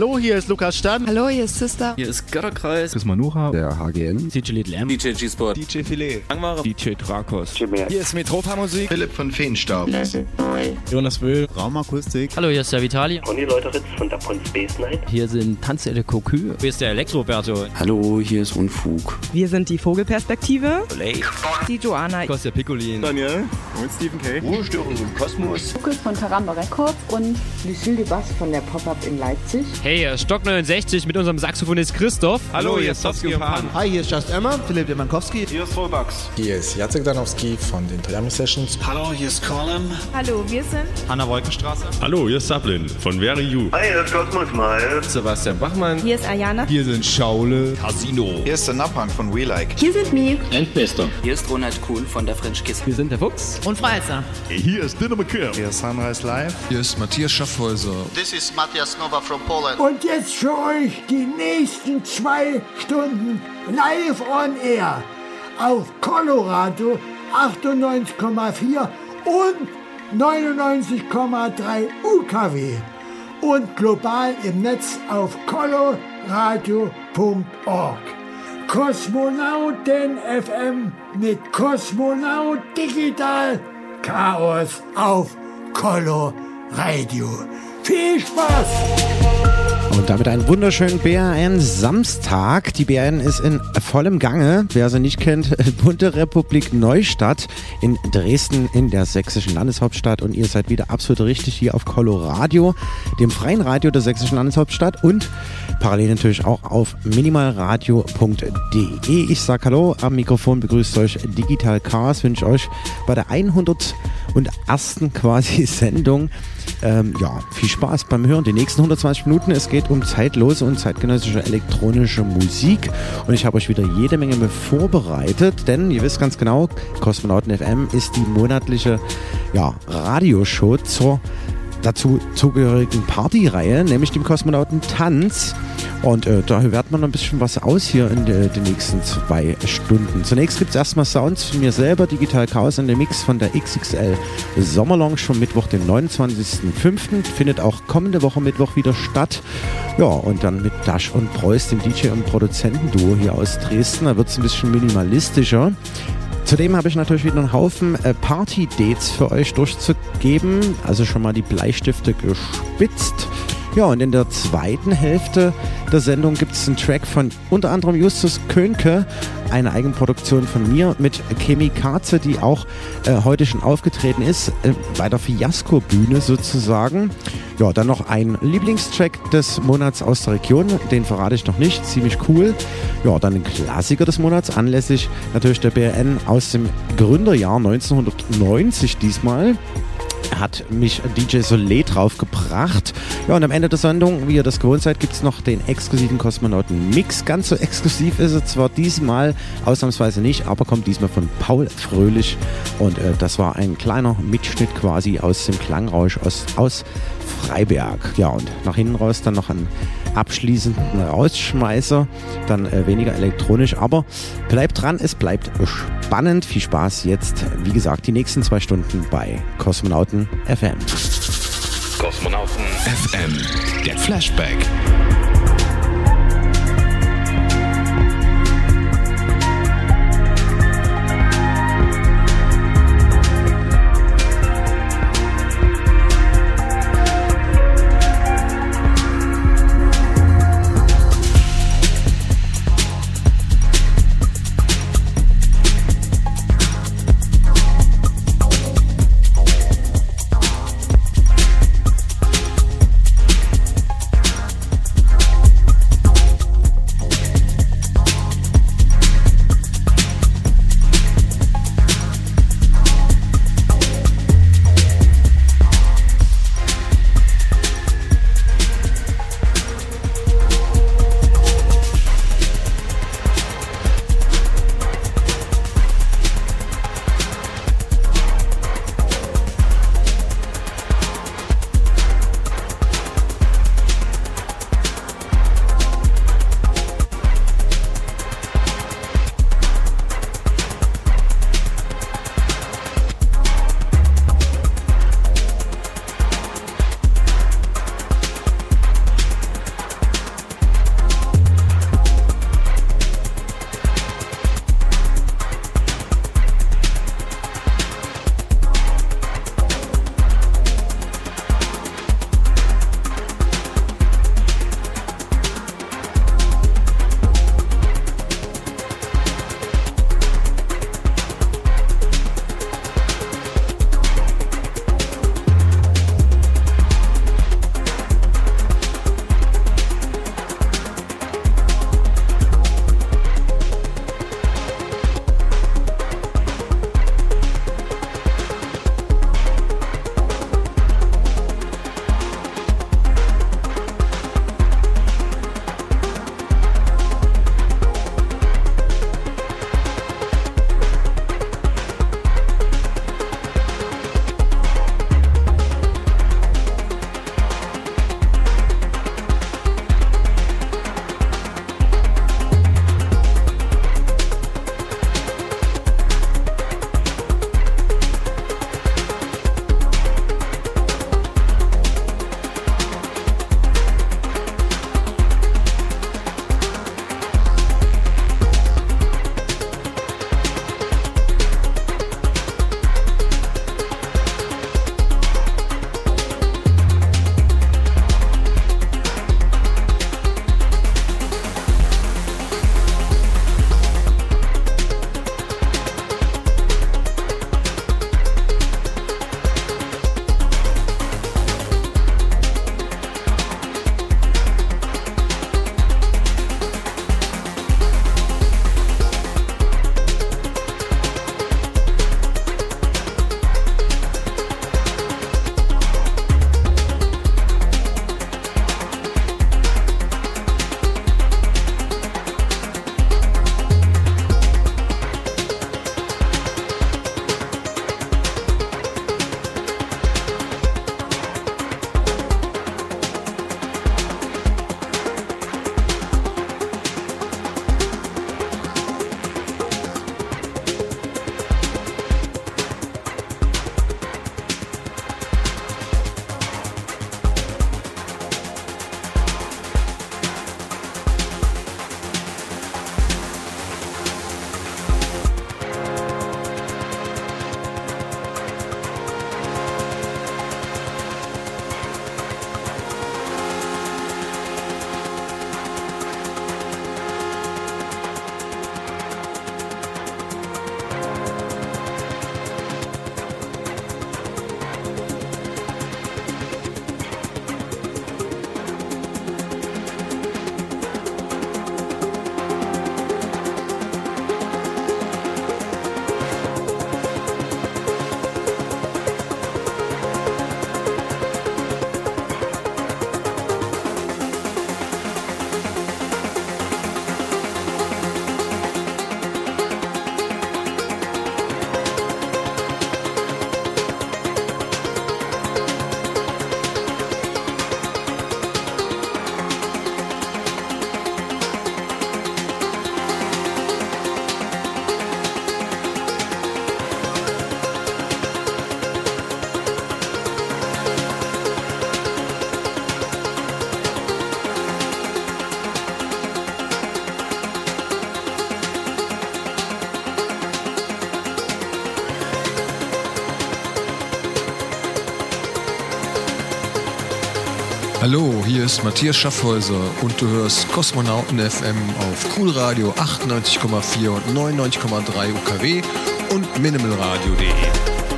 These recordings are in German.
Hallo, hier ist Lukas Stan. Hallo, hier ist Sister. Hier ist Götterkreis. Chris Manucha. Der HGN. DJ Little M. DJ G-Sport. DJ Filet. Langware. DJ Drakos. Hier ist Metropa Musik. Philipp von Feenstaub. Jonas Wöhl. Raumakustik. Hallo, hier ist der Vitali. Conny Leuteritz von der Pon Space Night. Hier sind Tanzelle Kokü. Hier ist der Elektroberto. Hallo, hier ist Unfug. Wir sind die Vogelperspektive. Lake. Die Joanna. Kostja Piccolin. Daniel. Und Stephen K. Ruhestörung im Kosmos. Lukas von Taramba Records und Lucille de Bass von der Pop-Up in Leipzig. Hey, hier ist Stock 69 mit unserem Saxophonist Christoph. Hallo, hier ist und Pan. Hi, hier ist Just Emma, Philipp Demankowski. Hier ist Vollbugs. Hier ist Jacek Danowski von den Toyami Sessions. Hallo, hier ist Colin. Hallo, wir sind Hanna Wolkenstraße. Hallo, hier ist Sablin von Very You. Hi, hier ist Cosmos Miles. Sebastian Bachmann. Hier ist Ayana. Hier sind Schaule. Casino. Hier ist der Napang von We Like. Hier sind Mi. Endbester. Hier ist Ronald Kuhn von der French Kiss. Wir sind der Fuchs. Und Freizer. Hier ist Dinner McKill. Hier ist Sunrise Live. Hier ist Matthias Schaffhäuser. This is Matthias Nova from Poland. Und jetzt für euch die nächsten zwei Stunden live on air auf Colorado 98,4 und 99,3 UKW und global im Netz auf coloradio.org. Kosmonauten FM mit Kosmonaut Digital Chaos auf Colo Radio. Viel Spaß! Und damit einen wunderschönen BRN-Samstag. Die BRN ist in vollem Gange. Wer sie nicht kennt, Bunte Republik Neustadt in Dresden in der sächsischen Landeshauptstadt. Und ihr seid wieder absolut richtig hier auf Coloradio, dem freien Radio der sächsischen Landeshauptstadt und parallel natürlich auch auf minimalradio.de. Ich sag Hallo, am Mikrofon begrüßt euch Digital Chaos, wünsche euch bei der 101. quasi Sendung ähm, ja, viel Spaß beim Hören. Die nächsten 120 Minuten, es geht um zeitlose und zeitgenössische elektronische Musik. Und ich habe euch wieder jede Menge vorbereitet, denn ihr wisst ganz genau, Kosmonauten FM ist die monatliche ja, Radioshow zur dazu zugehörigen Partyreihe, nämlich dem Kosmonauten Tanz. Und äh, da hört man ein bisschen was aus hier in de, den nächsten zwei Stunden. Zunächst gibt es erstmal Sounds von mir selber, Digital Chaos in der Mix von der XXL Sommerlounge schon Mittwoch, den 29.05. Findet auch kommende Woche Mittwoch wieder statt. Ja, und dann mit Dash und Preuß, dem DJ und Produzentenduo hier aus Dresden. Da wird es ein bisschen minimalistischer. Zudem habe ich natürlich wieder einen Haufen äh, Party-Dates für euch durchzugeben. Also schon mal die Bleistifte gespitzt. Ja, und in der zweiten Hälfte der Sendung gibt es einen Track von unter anderem Justus Könke, eine Eigenproduktion von mir mit Chemi Katze, die auch äh, heute schon aufgetreten ist, äh, bei der Fiasco-Bühne sozusagen. Ja, dann noch ein Lieblingstrack des Monats aus der Region, den verrate ich noch nicht, ziemlich cool. Ja, dann ein Klassiker des Monats, anlässlich natürlich der BRN aus dem Gründerjahr 1990 diesmal hat mich DJ Soleil draufgebracht. Ja, und am Ende der Sendung, wie ihr das gewohnt seid, gibt es noch den exklusiven Kosmonauten-Mix. Ganz so exklusiv ist es zwar diesmal, ausnahmsweise nicht, aber kommt diesmal von Paul Fröhlich. Und äh, das war ein kleiner Mitschnitt quasi aus dem Klangrausch aus, aus Freiberg. Ja, und nach hinten raus dann noch ein abschließenden Rausschmeißer, dann äh, weniger elektronisch, aber bleibt dran, es bleibt spannend. Viel Spaß jetzt, wie gesagt, die nächsten zwei Stunden bei Kosmonauten FM. Kosmonauten FM, der Flashback. Hallo, hier ist Matthias Schaffhäuser und du hörst Kosmonauten FM auf Cool Radio 98,4 und 99,3 UKW und minimalradio.de.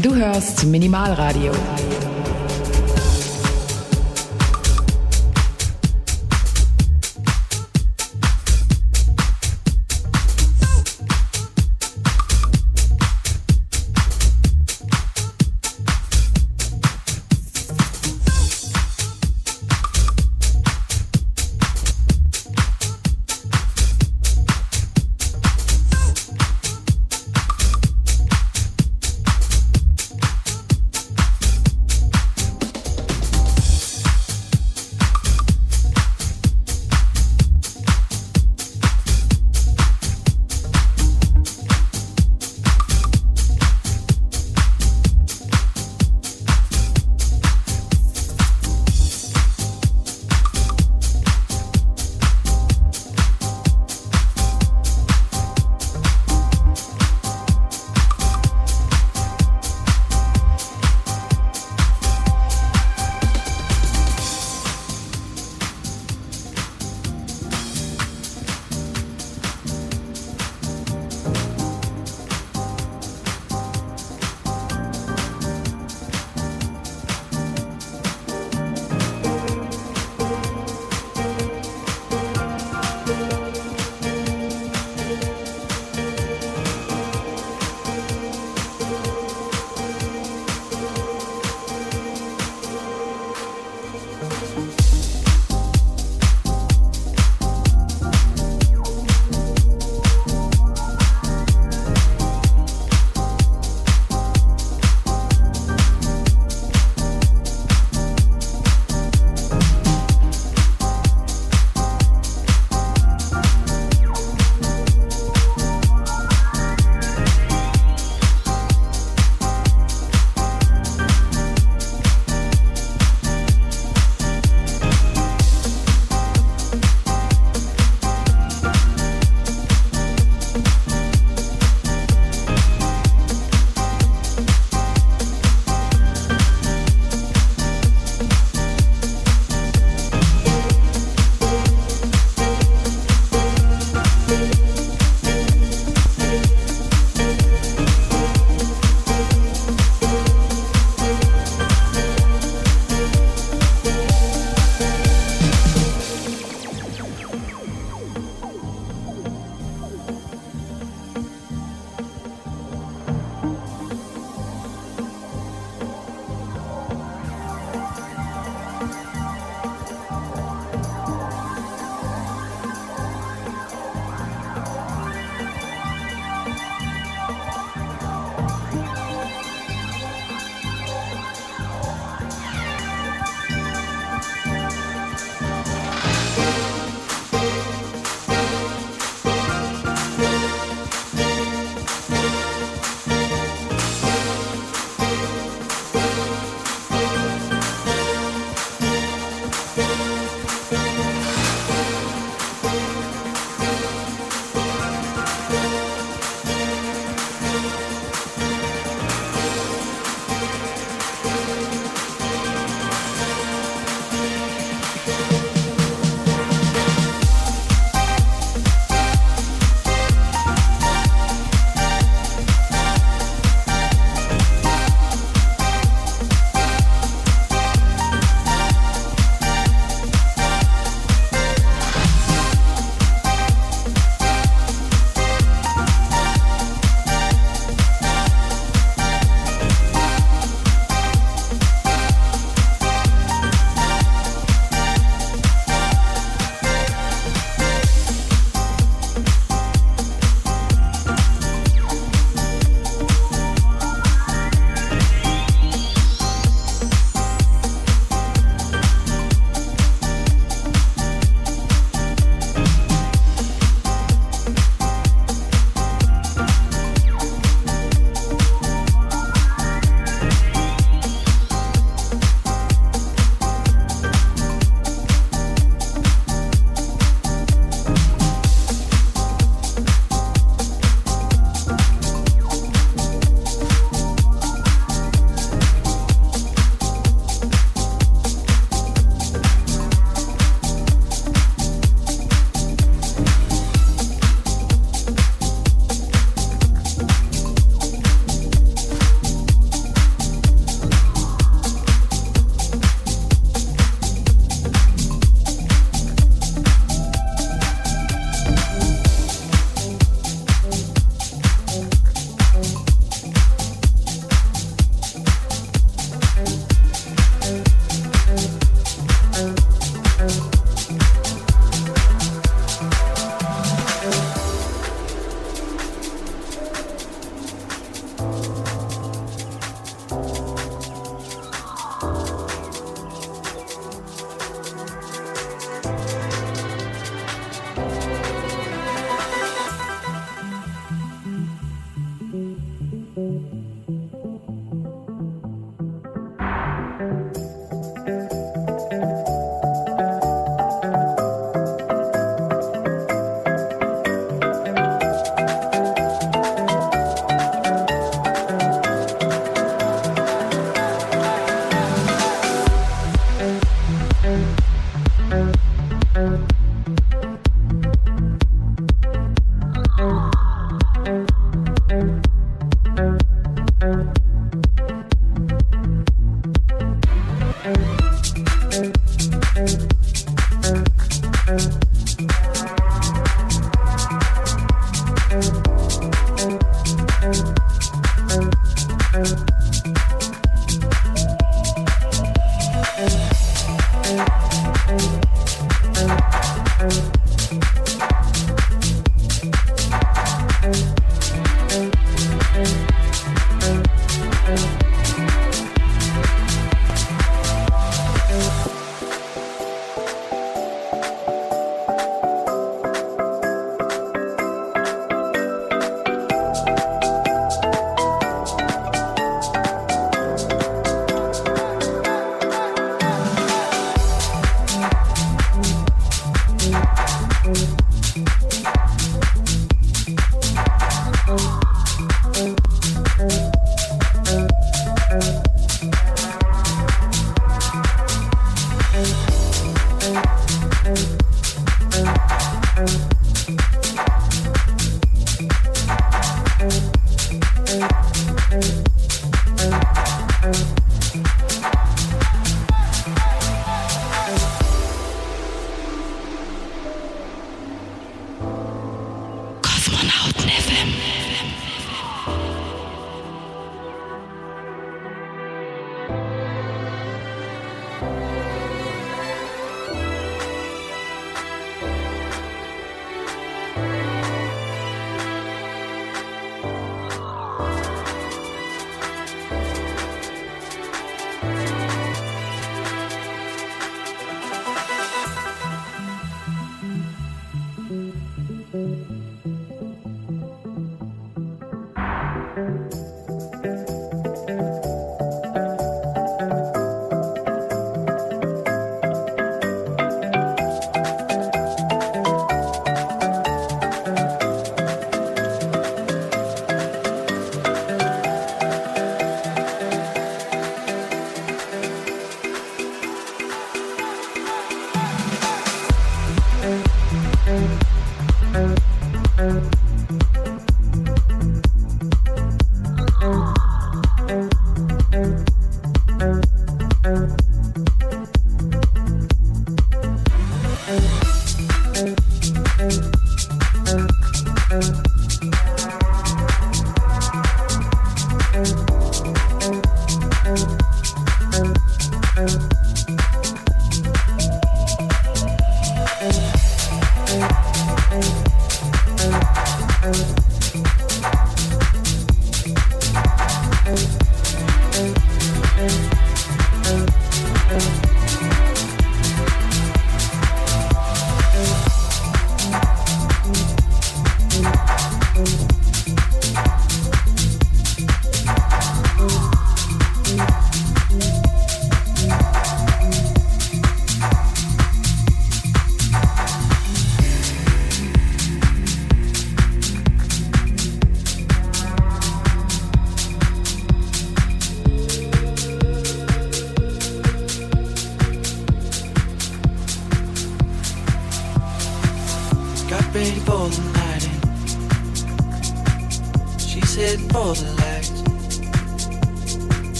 Du hörst Minimalradio.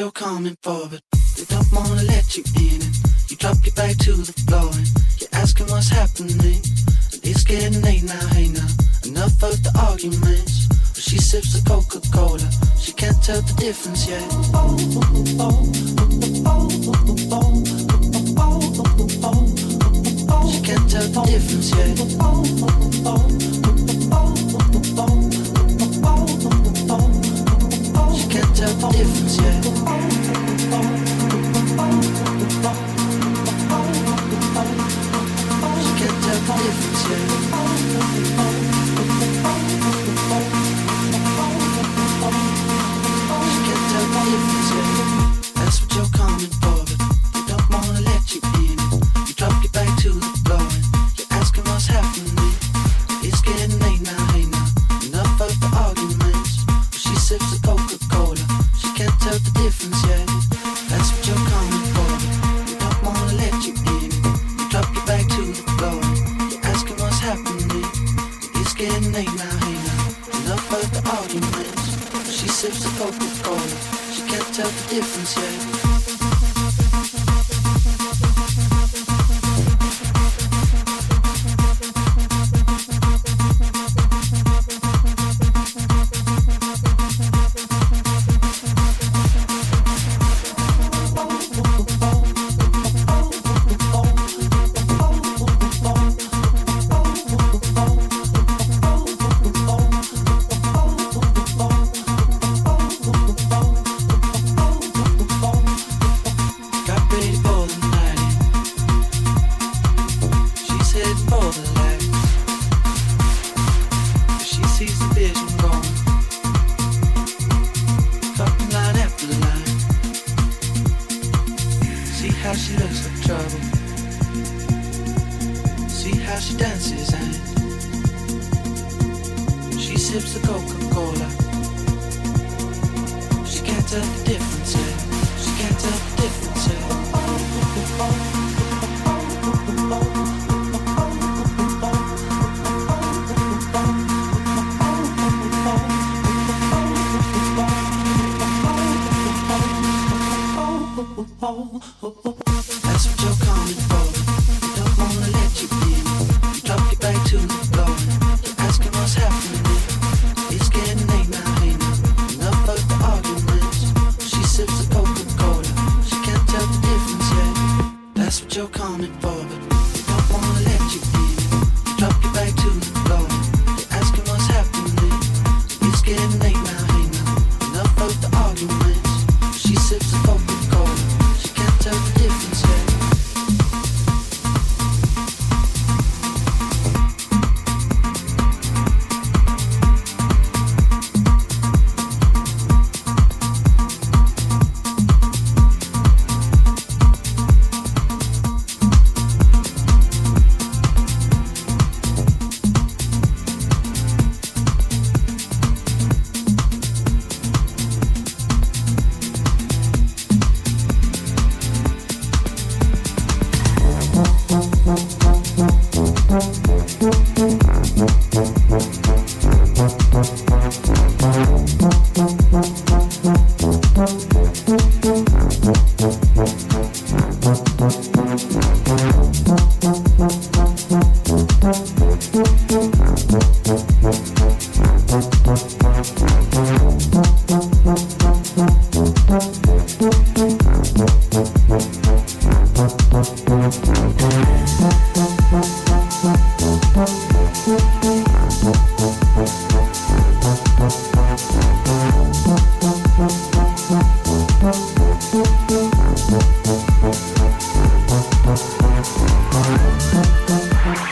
You're coming for, future.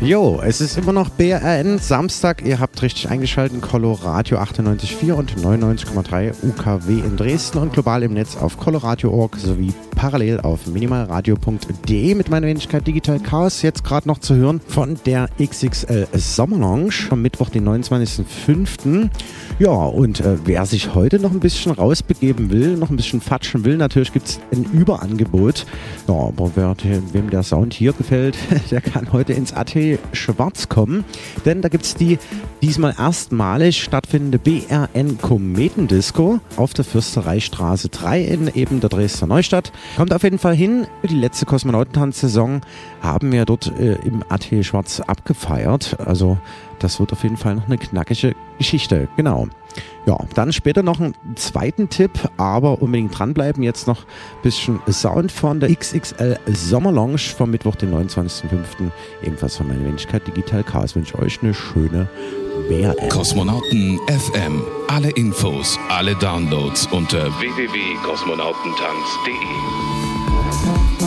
Jo, es ist immer noch BRN Samstag. Ihr habt richtig eingeschaltet. Coloradio 98.4 und 99,3 UKW in Dresden und global im Netz auf coloradio.org sowie parallel auf minimalradio.de mit meiner Wenigkeit Digital Chaos. Jetzt gerade noch zu hören von der XXL Sommer Lounge am Mittwoch, den 29.05. Ja, und äh, wer sich heute noch ein bisschen rausbegeben will, noch ein bisschen fatschen will, natürlich gibt es ein Überangebot. Ja, aber wer, wem der Sound hier gefällt, der kann heute ins Schwarz kommen, denn da gibt es die diesmal erstmalig stattfindende BRN Kometendisco auf der Fürstereistraße 3 in eben der Dresdner Neustadt. Kommt auf jeden Fall hin. Die letzte Kosmonautentanz-Saison haben wir dort äh, im AT Schwarz abgefeiert. Also das wird auf jeden Fall noch eine knackige Geschichte. Genau. Ja, dann später noch einen zweiten Tipp, aber unbedingt dranbleiben. Jetzt noch ein bisschen Sound von der XXL Sommer Lounge vom Mittwoch, den 29.05. Ebenfalls von meiner Wenigkeit Digital Chaos. Wünsche euch eine schöne BRN. Kosmonauten FM. Alle Infos, alle Downloads unter www.kosmonautentanz.de.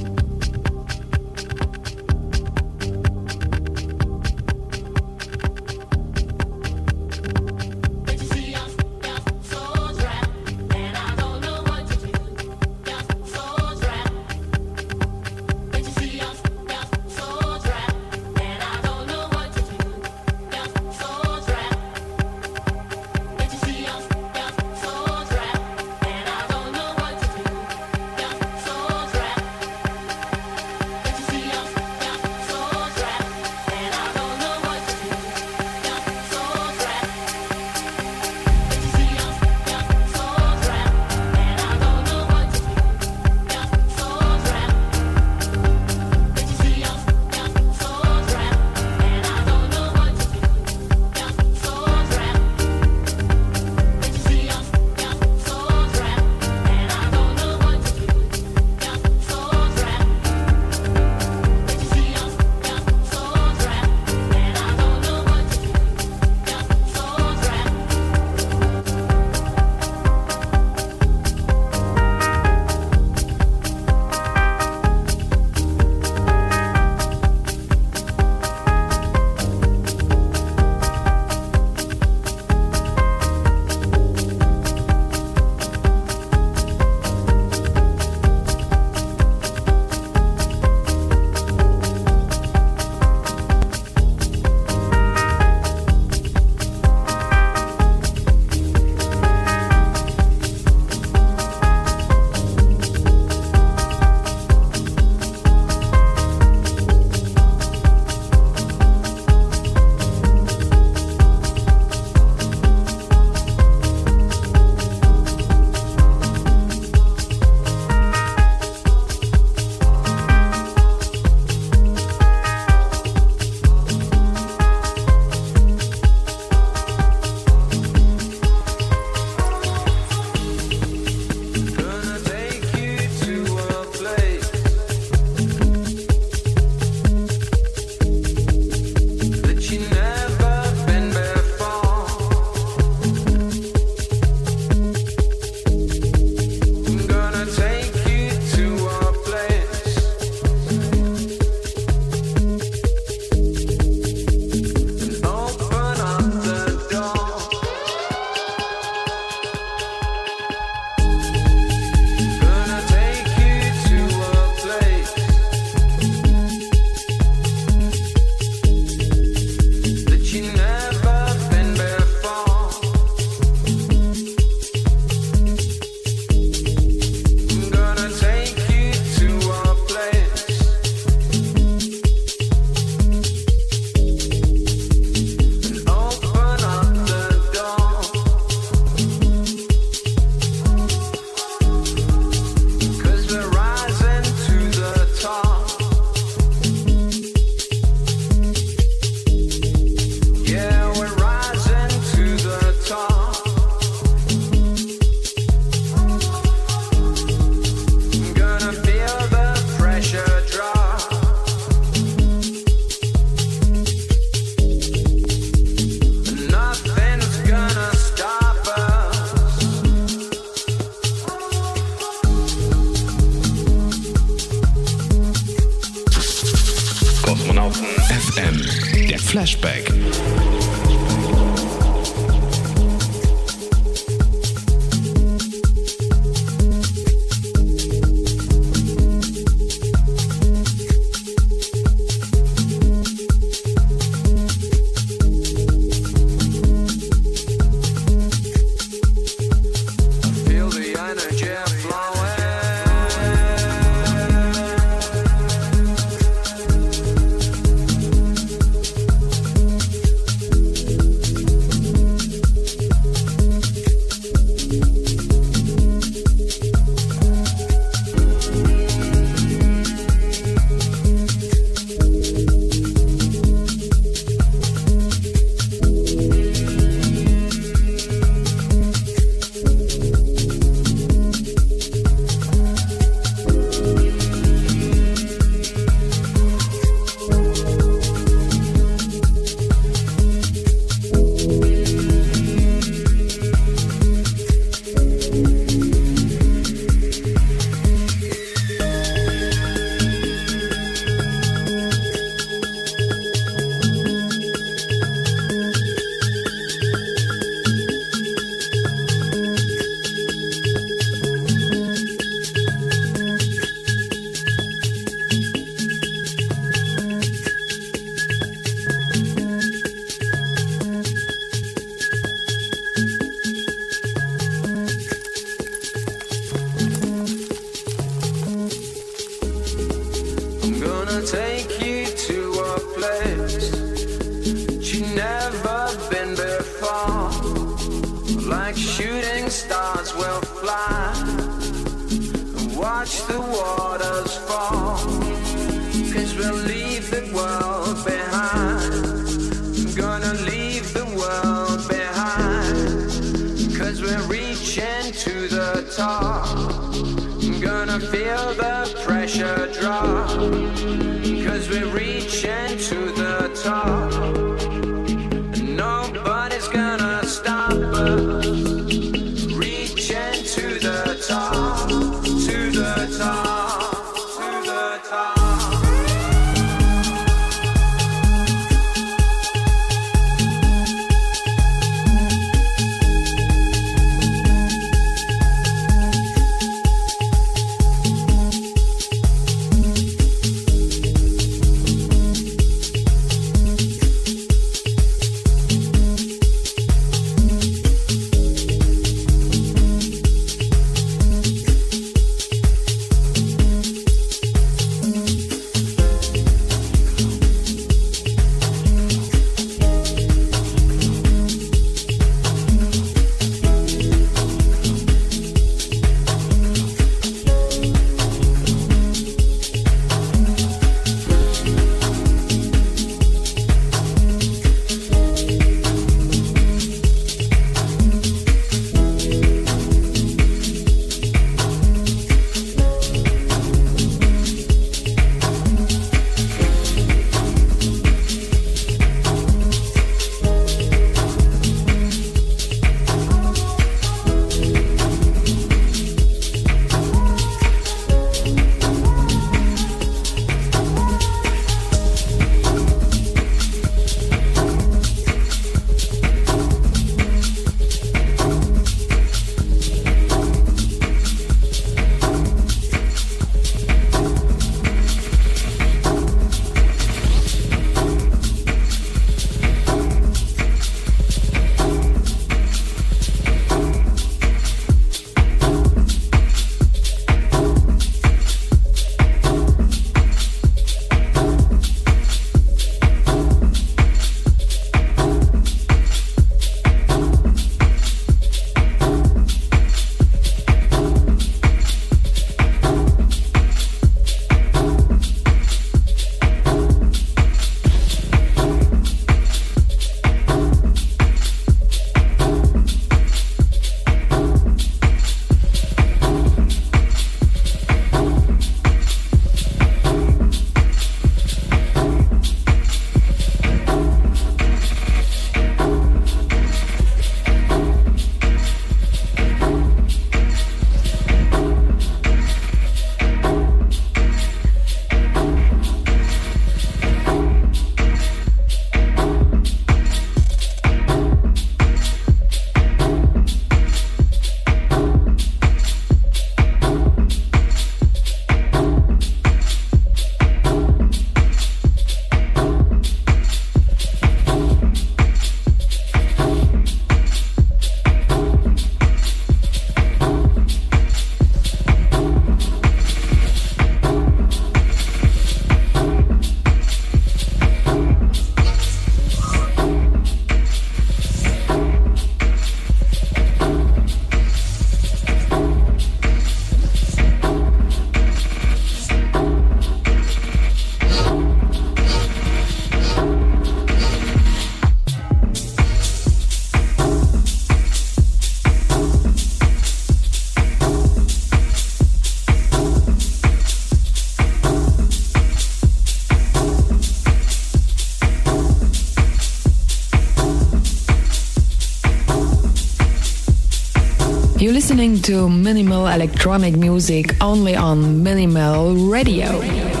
listening to minimal electronic music only on Minimal Radio.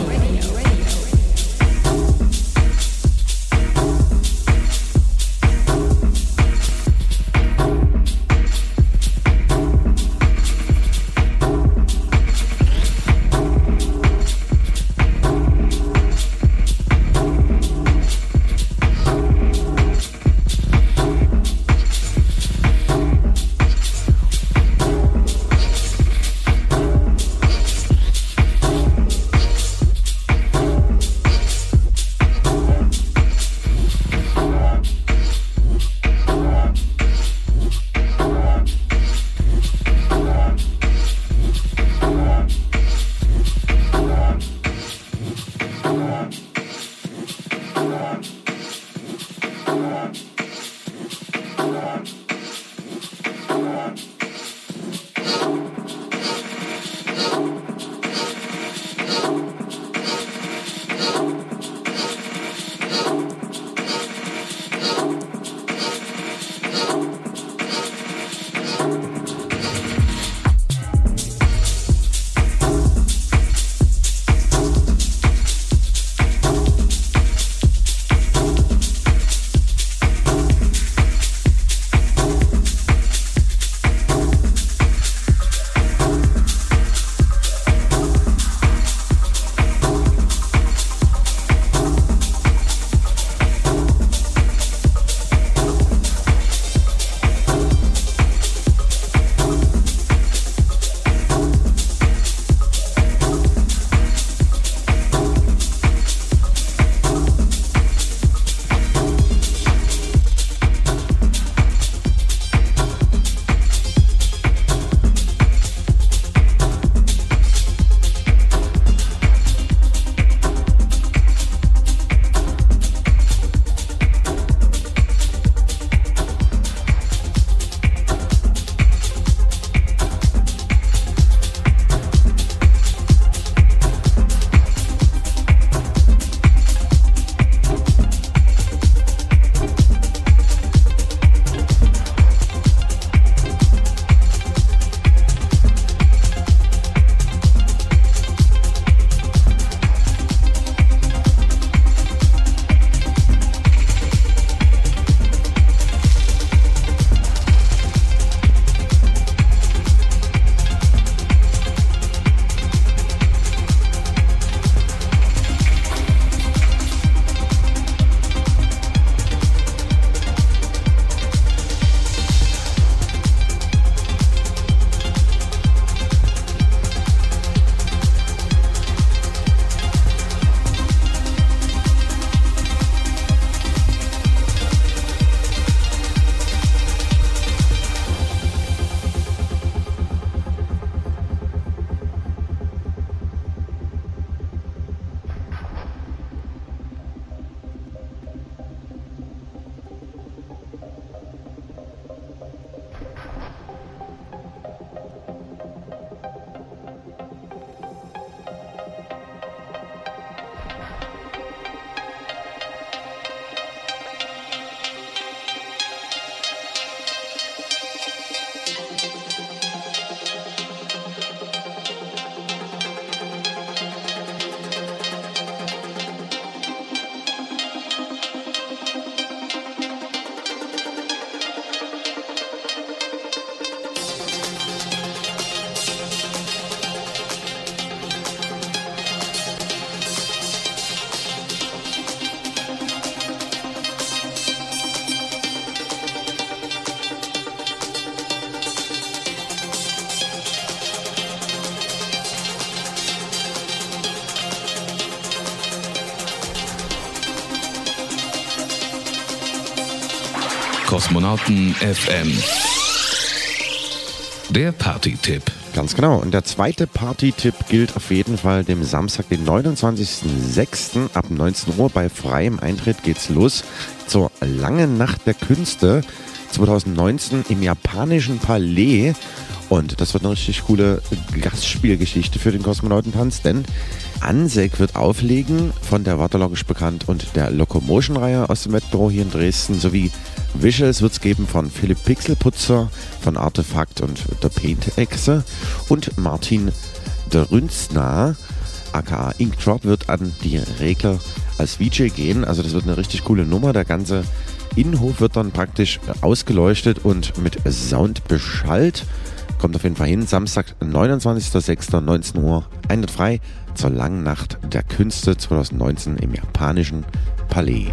Kosmonauten FM. Der Party-Tipp. Ganz genau. Und der zweite Party-Tipp gilt auf jeden Fall dem Samstag, den 29.06. ab 19 Uhr. Bei freiem Eintritt geht's los zur langen Nacht der Künste 2019 im japanischen Palais. Und das wird eine richtig coole Gastspielgeschichte für den Kosmonautentanz, denn Ansek wird auflegen, von der Waterlogisch bekannt und der Locomotion-Reihe aus dem Wettbüro hier in Dresden, sowie Visuals wird es geben von Philipp Pixelputzer von Artefakt und der Paint-Echse und Martin der Rünzner, aka Inkdrop, wird an die Regler als VJ gehen. Also das wird eine richtig coole Nummer. Der ganze Innenhof wird dann praktisch ausgeleuchtet und mit Sound beschallt. Kommt auf jeden Fall hin. Samstag, 29.06.19 Uhr. Eintritt frei zur langen Nacht der Künste 2019 im japanischen Palais.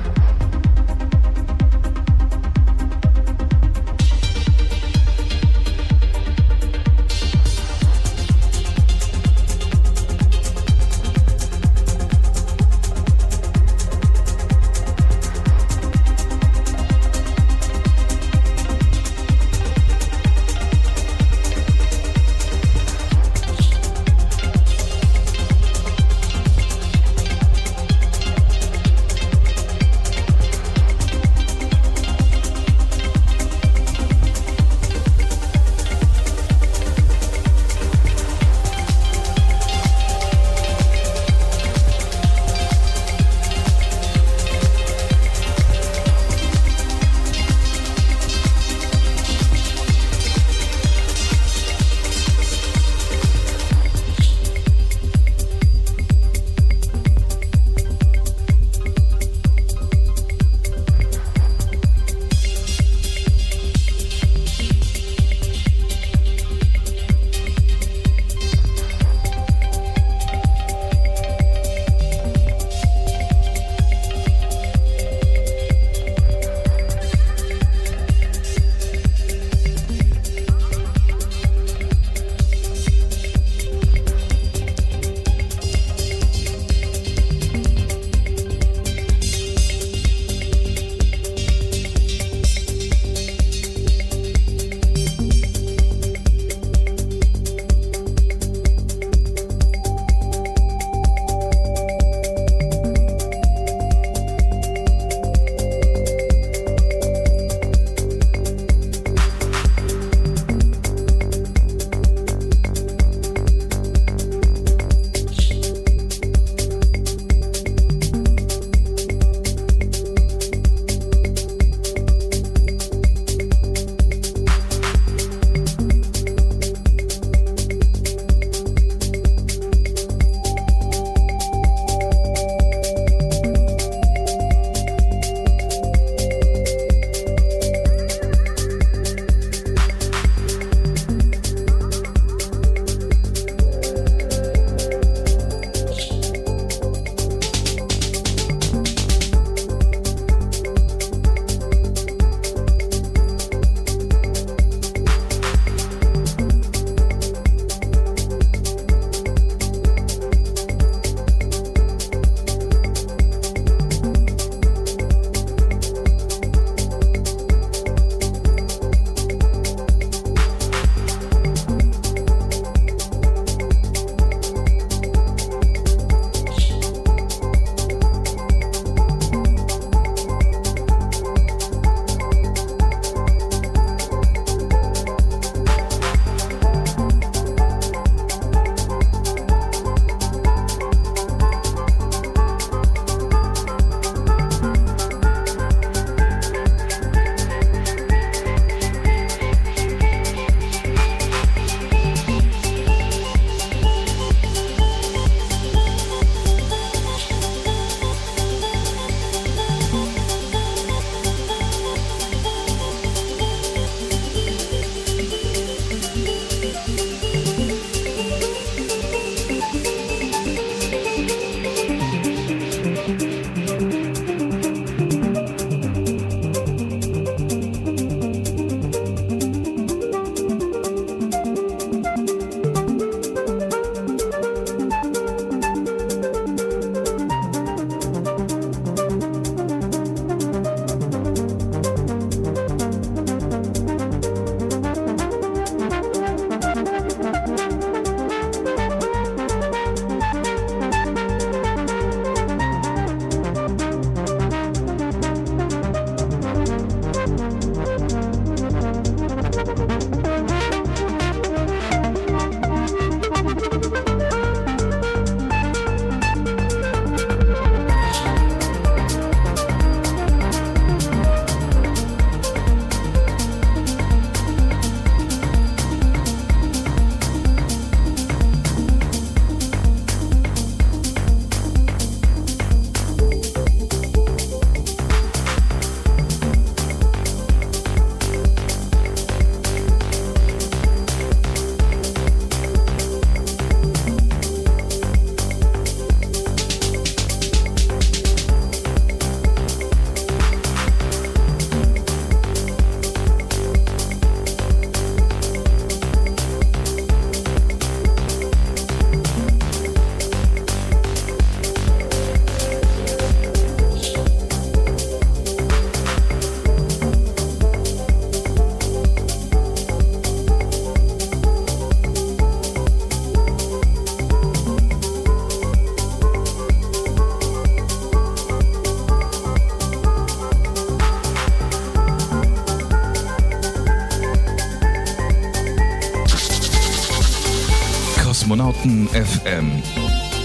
Kosmonauten FM.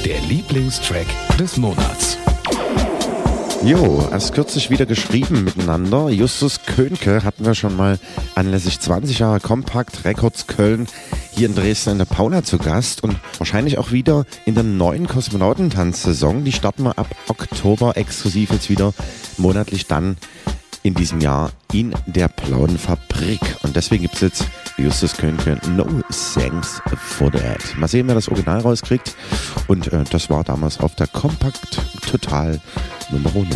Der Lieblingstrack des Monats. Jo, erst kürzlich wieder geschrieben miteinander. Justus Könke hatten wir schon mal anlässlich 20 Jahre Compact Records Köln hier in Dresden in der Paula zu Gast und wahrscheinlich auch wieder in der neuen Kosmonautentanz-Saison. Die starten wir ab Oktober exklusiv jetzt wieder monatlich dann in diesem Jahr in der Blauen Fabrik. Und deswegen gibt es jetzt Justus Könke No Thanks for That. Mal sehen, wer das Original rauskriegt. Und äh, das war damals auf der Compact Total Nummer 9.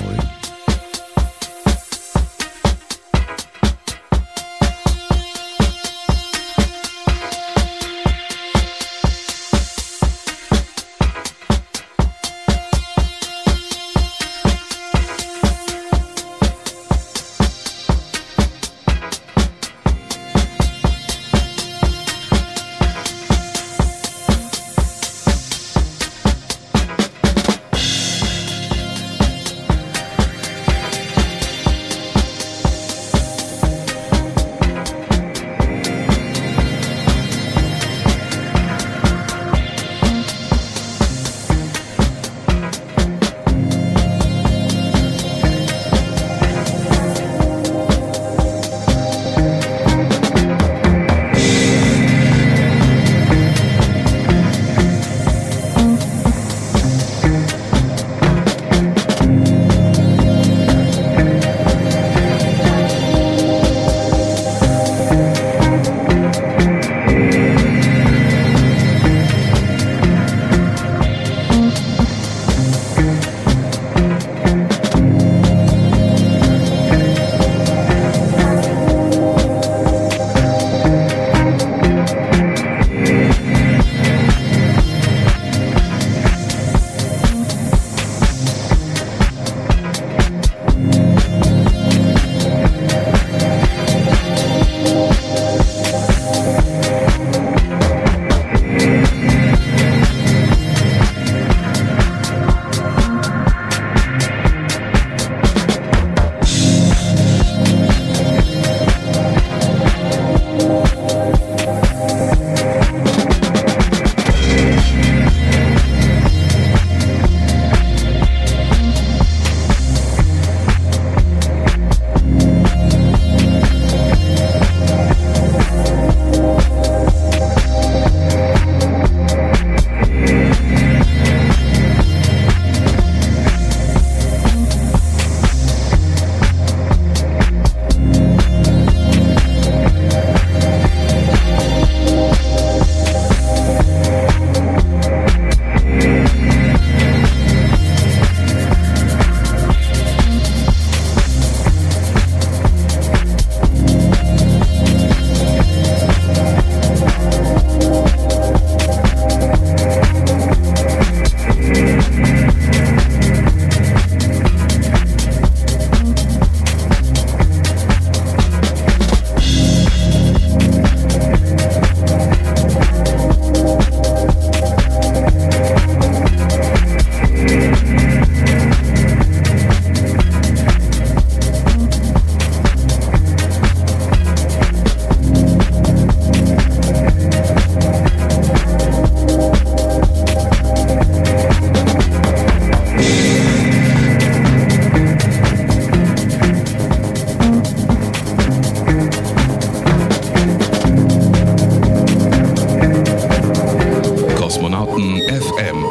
Kosmonauten FM.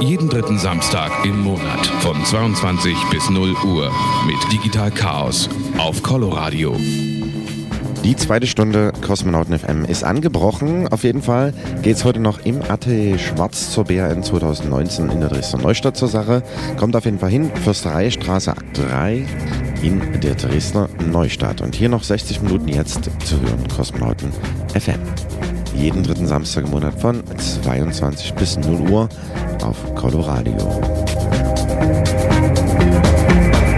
Jeden dritten Samstag im Monat von 22 bis 0 Uhr mit Digital Chaos auf Coloradio. Die zweite Stunde Kosmonauten FM ist angebrochen. Auf jeden Fall geht es heute noch im Atelier Schwarz zur BRN 2019 in der Dresdner Neustadt zur Sache. Kommt auf jeden Fall hin, Fürstereistraße 3 in der Dresdner Neustadt. Und hier noch 60 Minuten jetzt zu hören, Kosmonauten FM. Jeden dritten Samstag im Monat von 22 bis 0 Uhr auf Coloradio.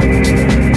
Kosmonauten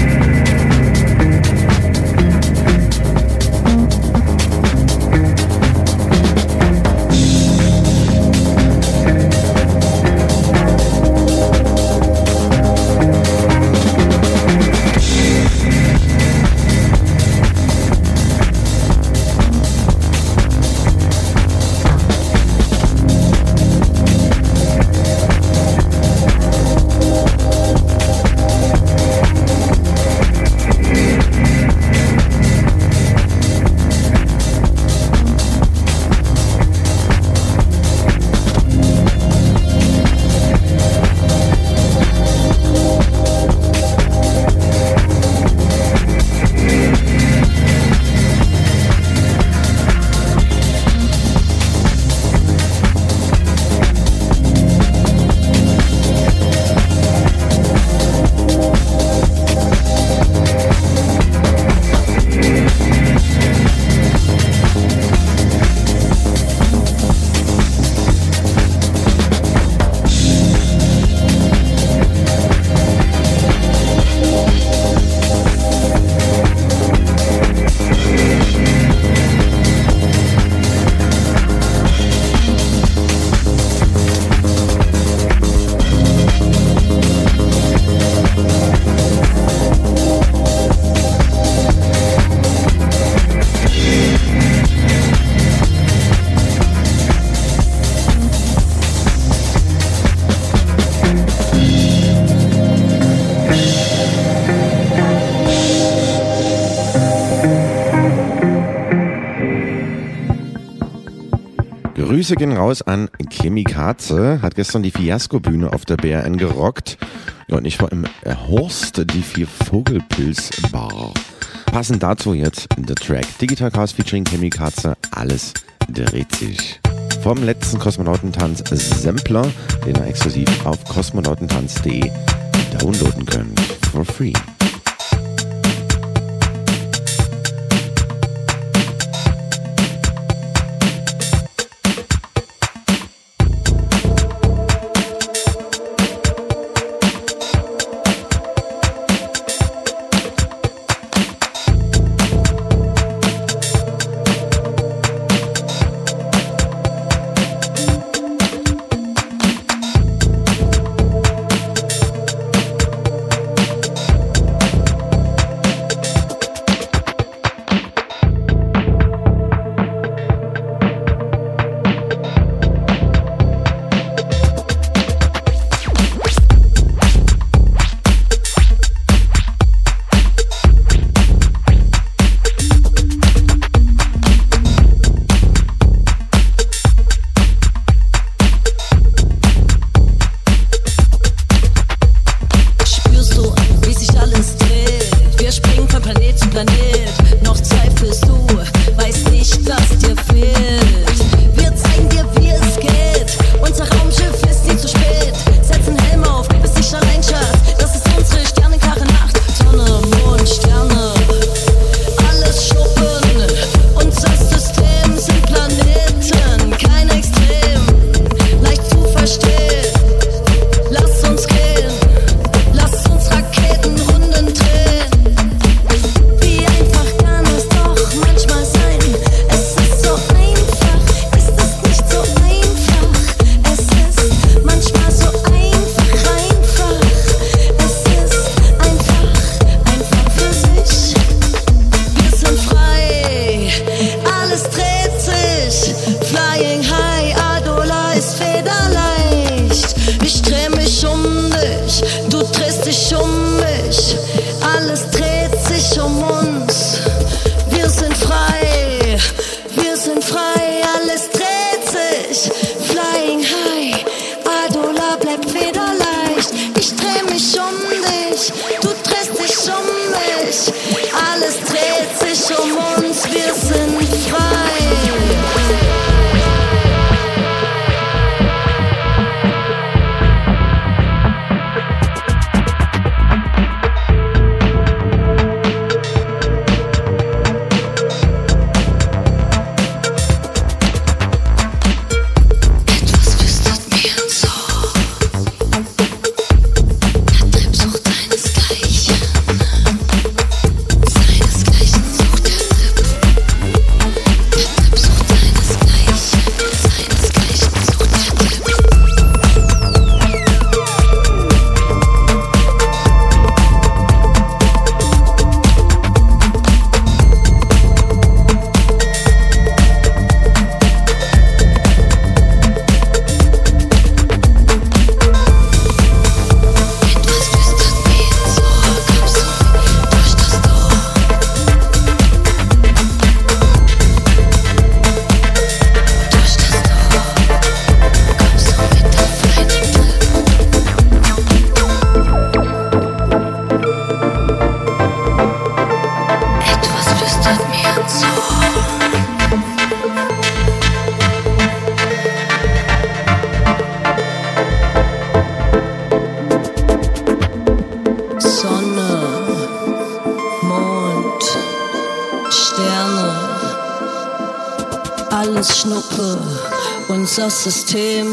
Grüße gehen raus an Kimi Katze, hat gestern die Fiasko-Bühne auf der BRN gerockt. Und ich war im Horst, die vier Vogelpilz-Bar. Passend dazu jetzt der Track Digital Chaos featuring Kimi Katze, alles dreht sich. Vom letzten Kosmonautentanz Sampler, den ihr exklusiv auf kosmonautentanz.de downloaden könnt. For free.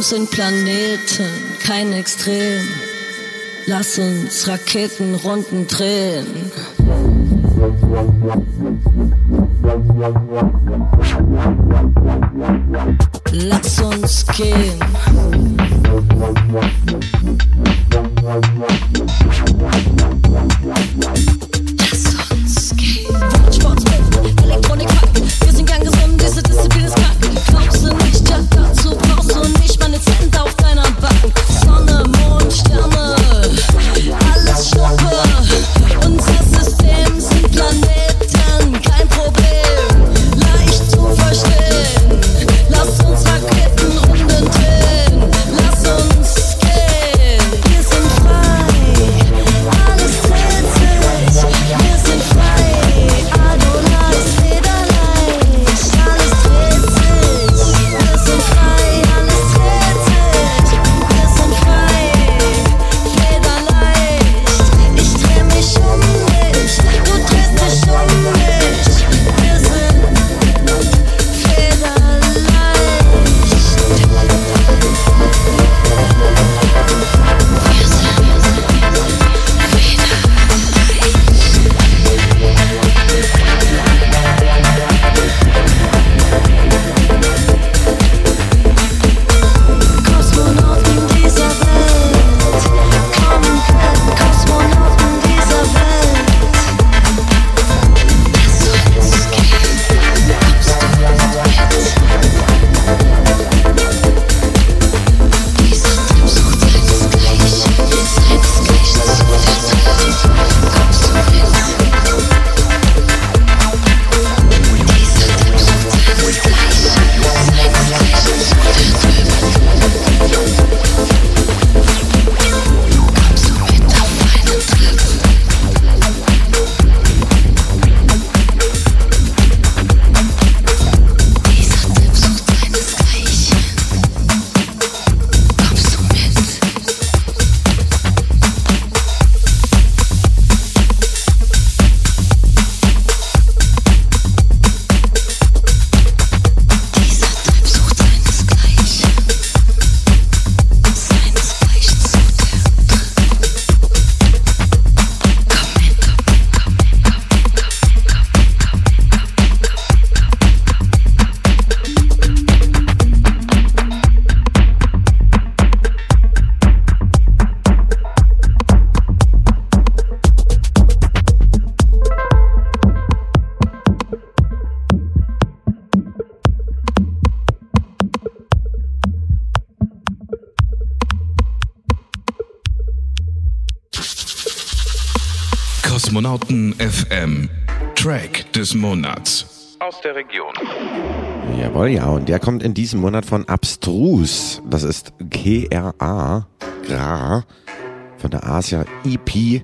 sind Planeten, kein Extrem. Lass uns Raketenrunden drehen. Lass uns gehen. Des Monats. Aus der Region. Jawohl, ja. Und der kommt in diesem Monat von Abstrus. Das ist G-R-A, GRA, von der Asia EP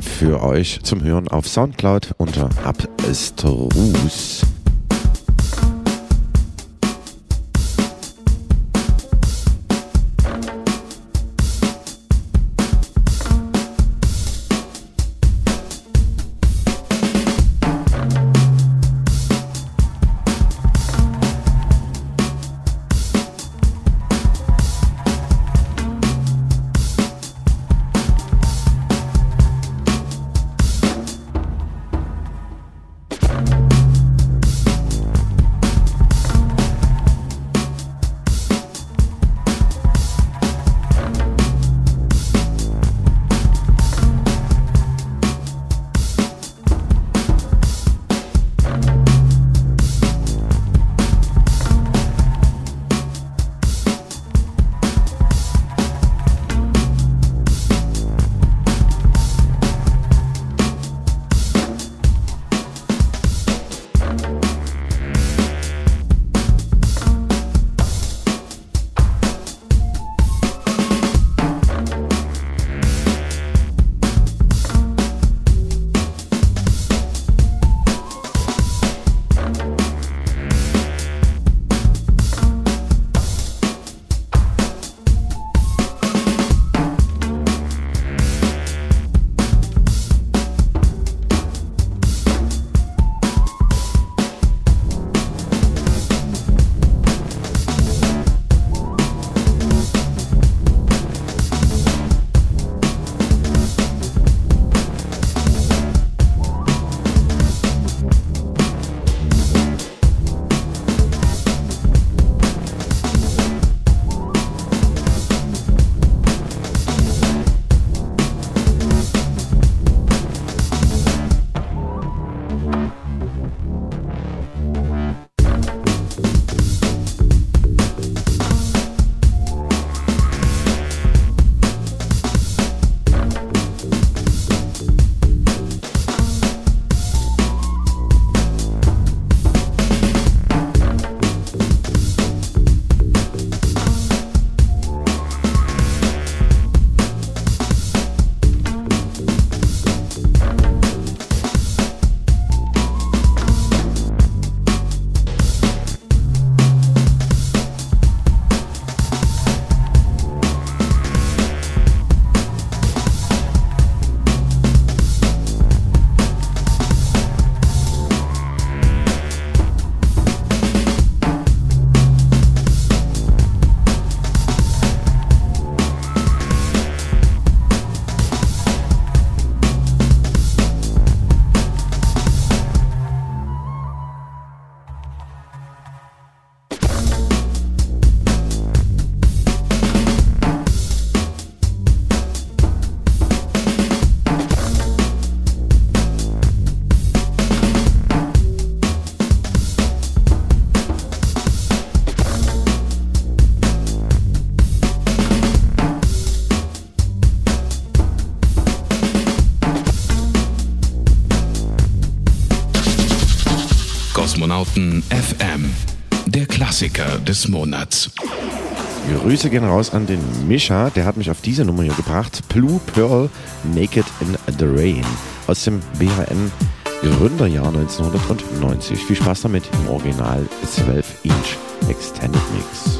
für euch zum Hören auf Soundcloud unter Abstrus. Des Monats. Grüße gehen raus an den Mischa, der hat mich auf diese Nummer hier gebracht. Blue Pearl Naked in the Rain aus dem BHN Gründerjahr 1990. Viel Spaß damit im Original 12 Inch Extended Mix.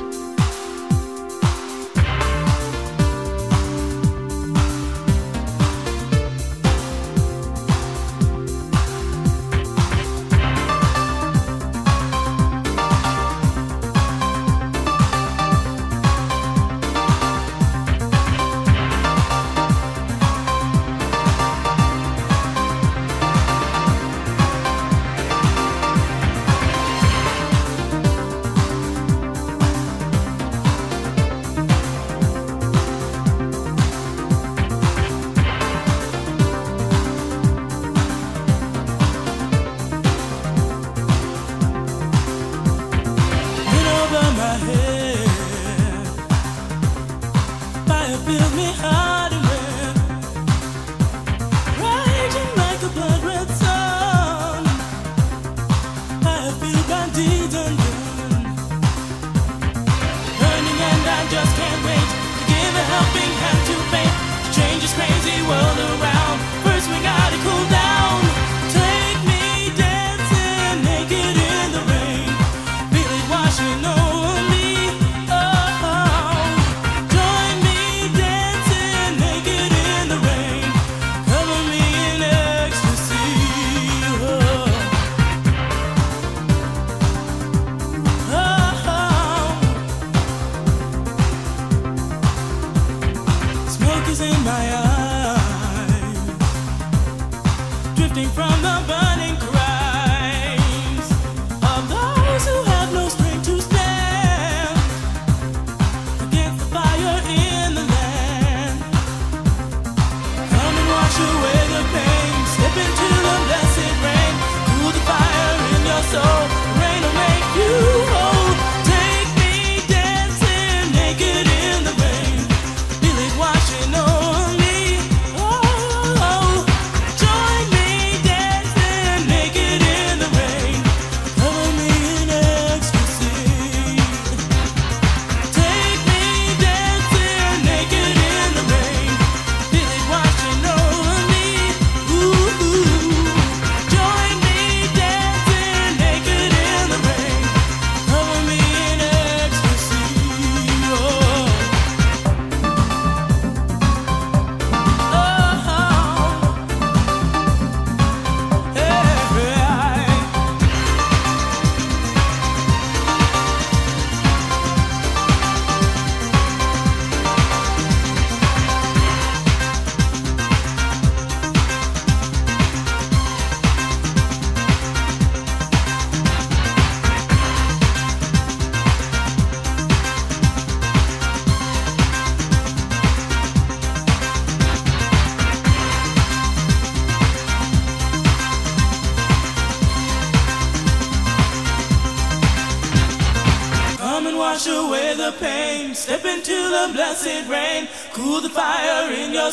jumping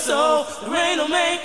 soul. The rain will make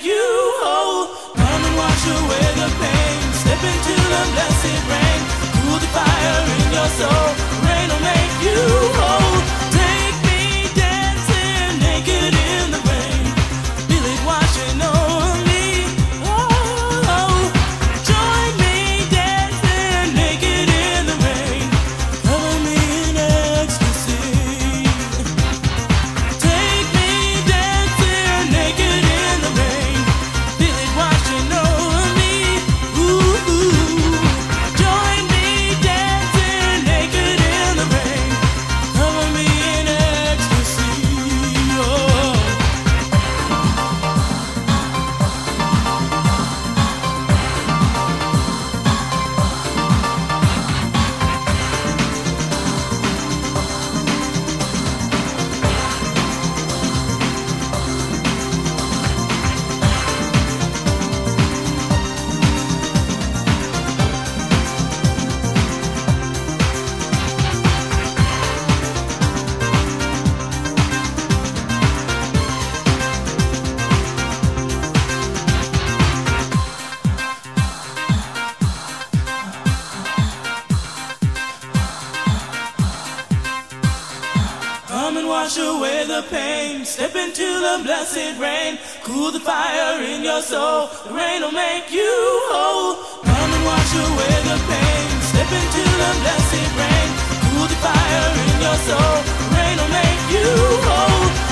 Come and wash away the pain. Step into the blessed rain. Cool the fire in your soul. The rain will make you whole. Come and wash away the pain. Step into the blessed rain. Cool the fire in your soul. The rain will make you whole.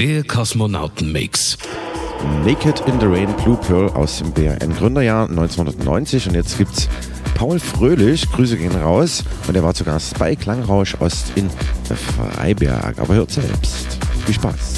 Der Kosmonautenmix. Naked in the Rain Blue Pearl aus dem BRN Gründerjahr 1990 und jetzt gibt's Paul Fröhlich, Grüße gehen raus und er war zu Gast bei Klangrausch Ost in Freiberg, aber hört selbst. Viel Spaß.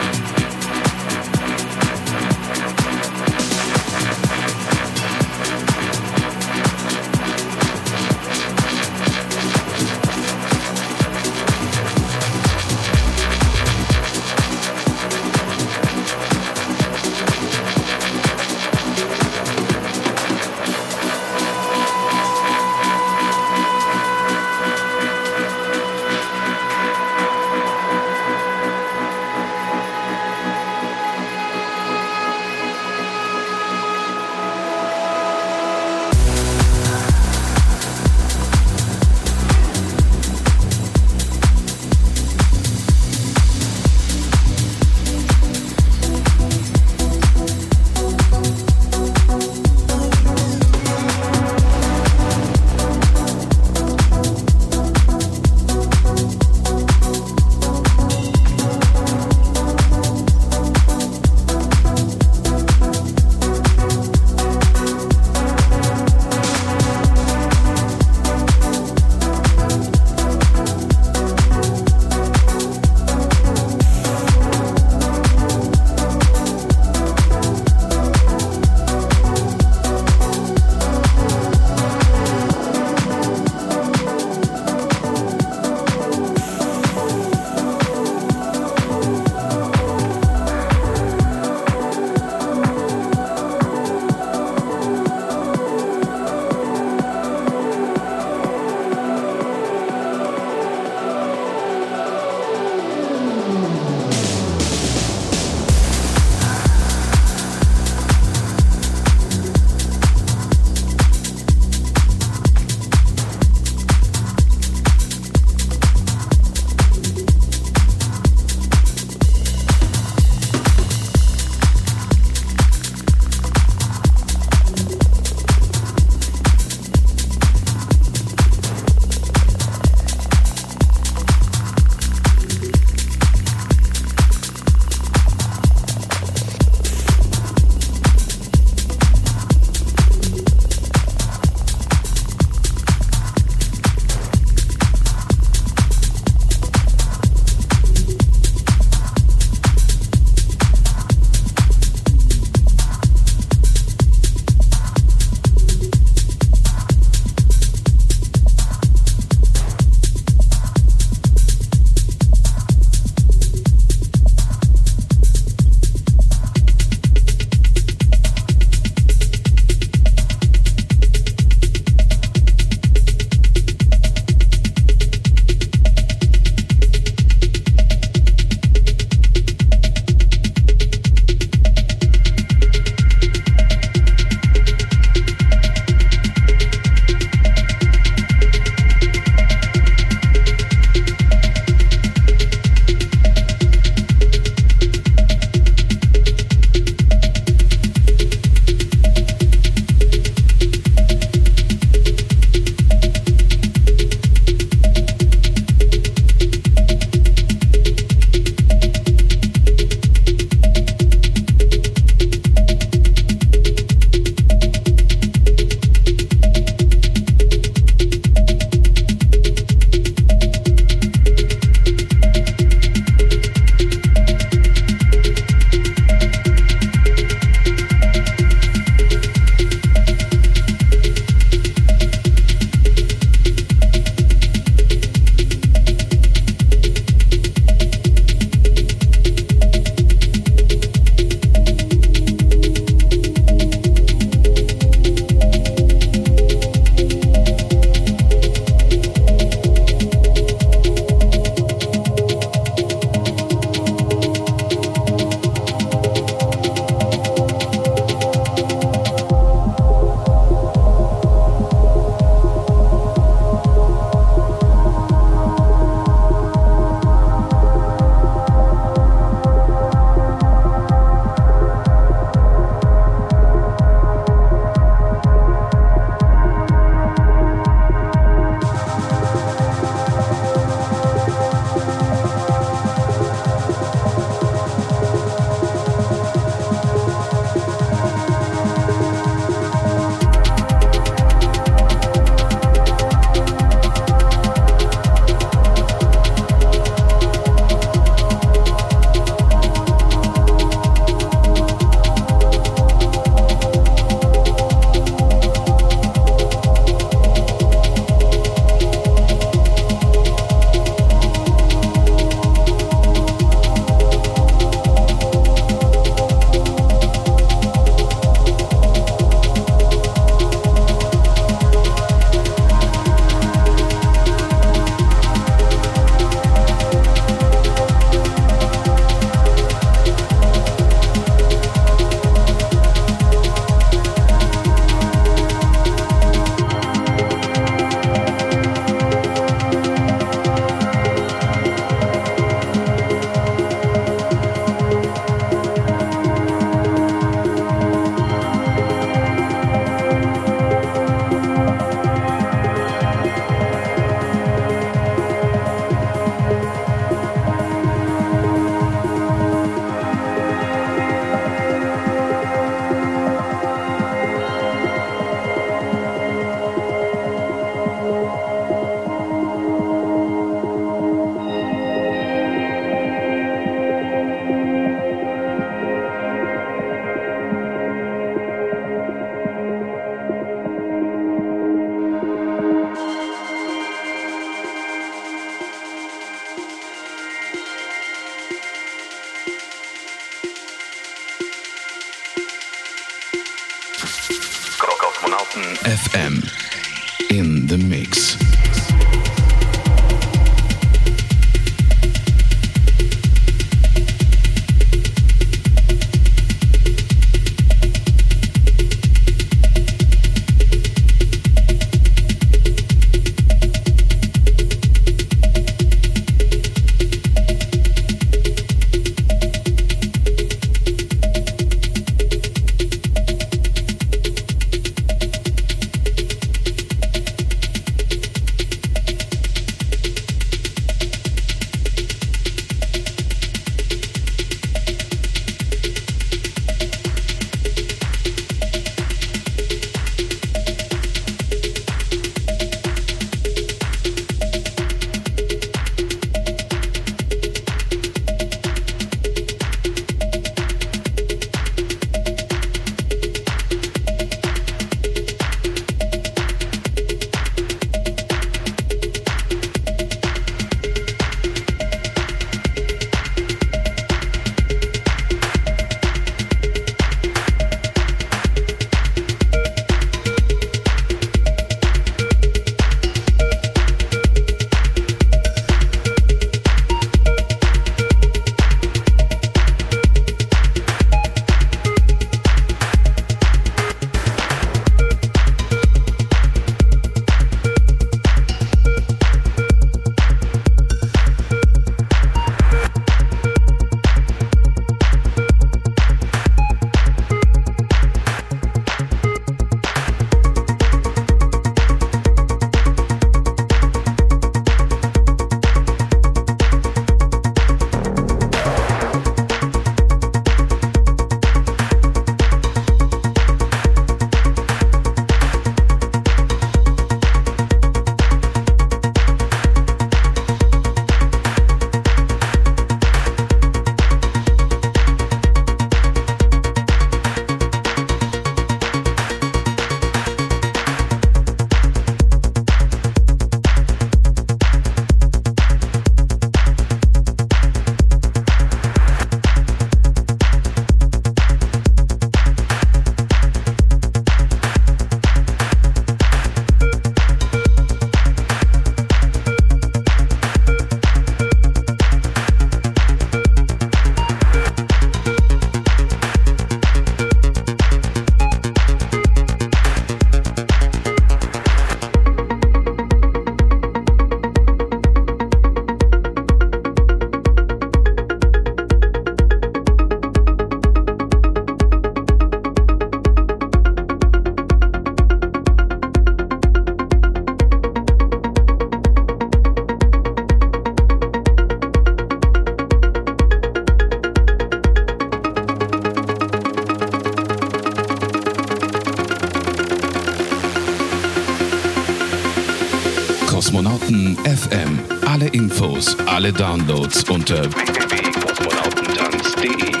Alle Downloads unter www.kosmonautentanz.de.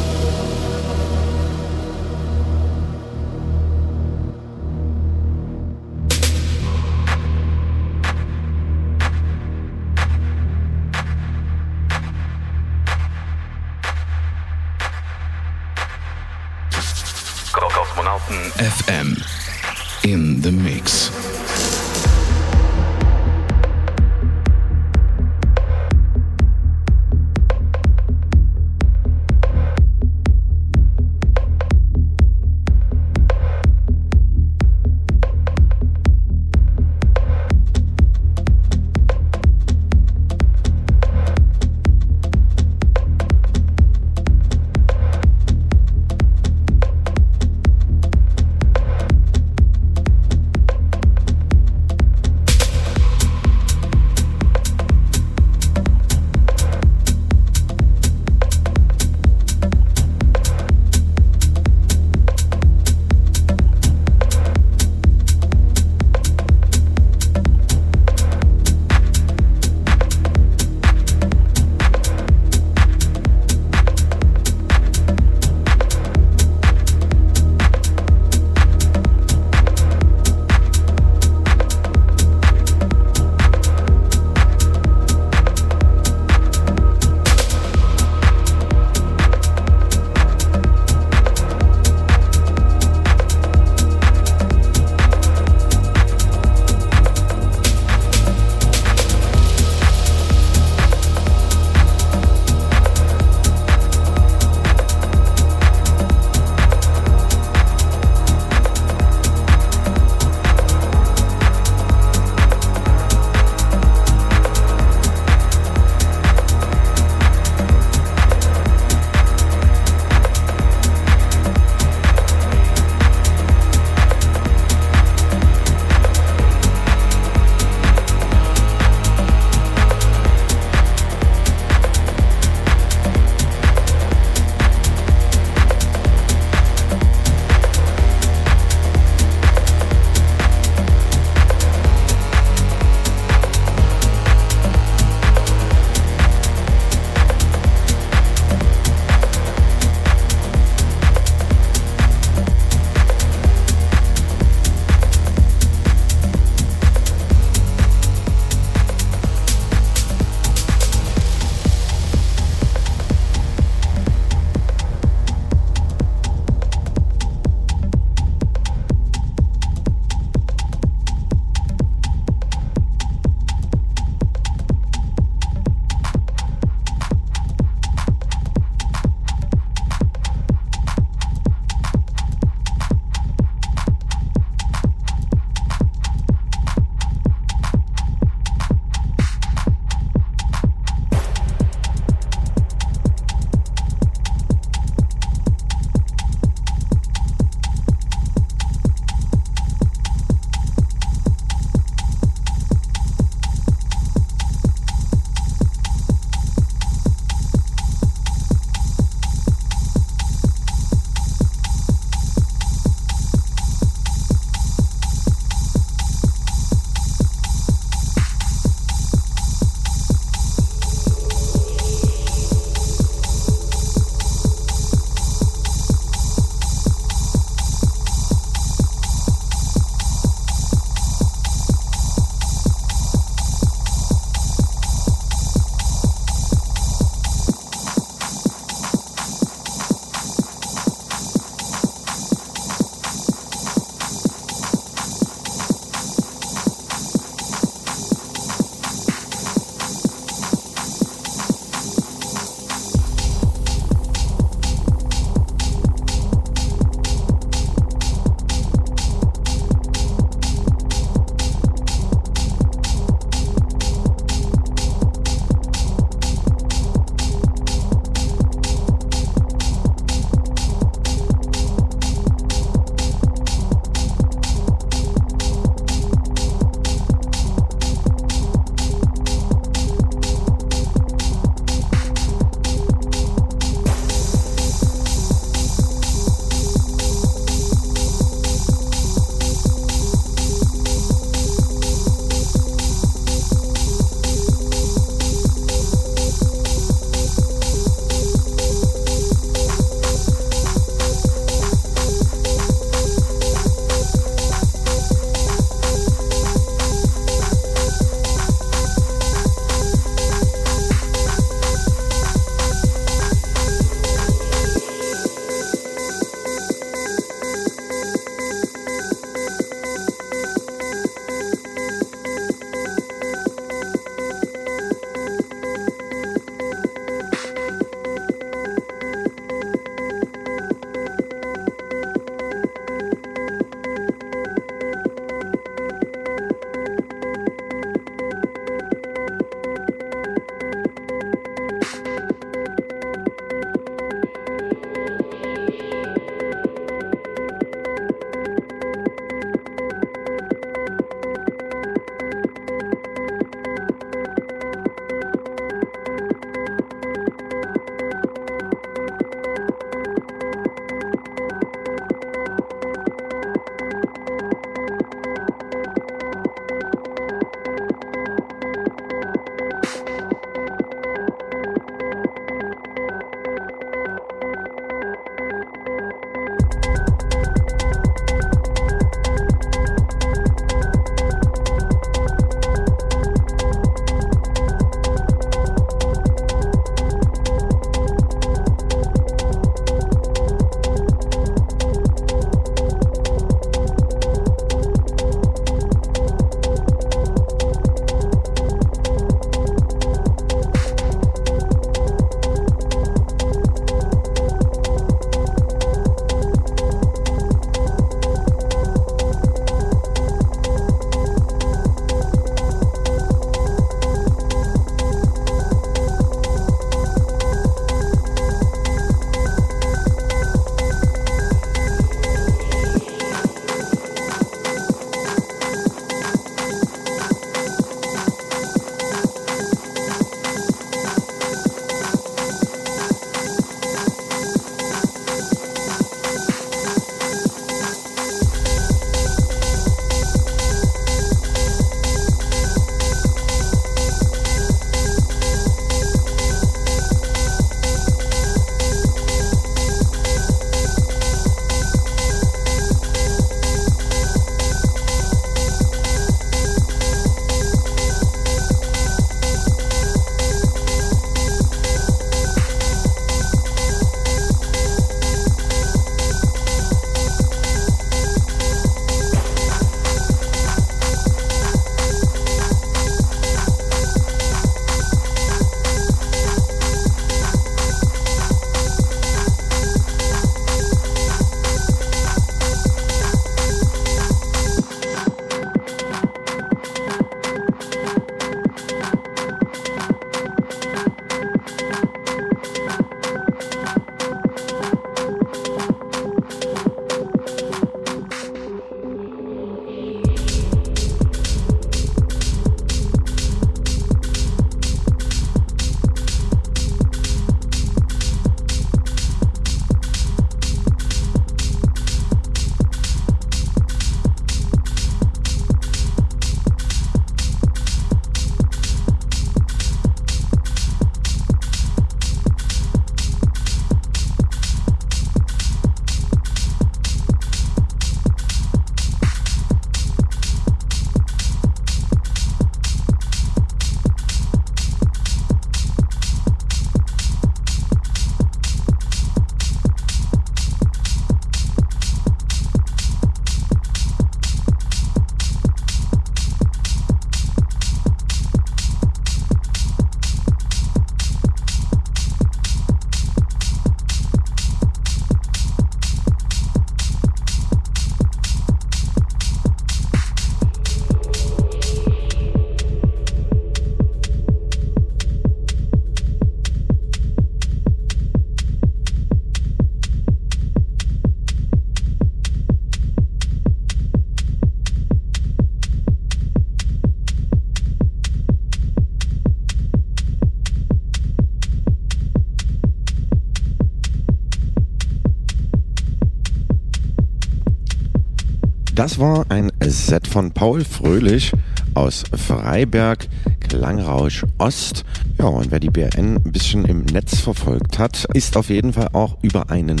Das war ein Set von Paul Fröhlich aus Freiberg, Klangrausch Ost. Ja, und wer die BRN ein bisschen im Netz verfolgt hat, ist auf jeden Fall auch über einen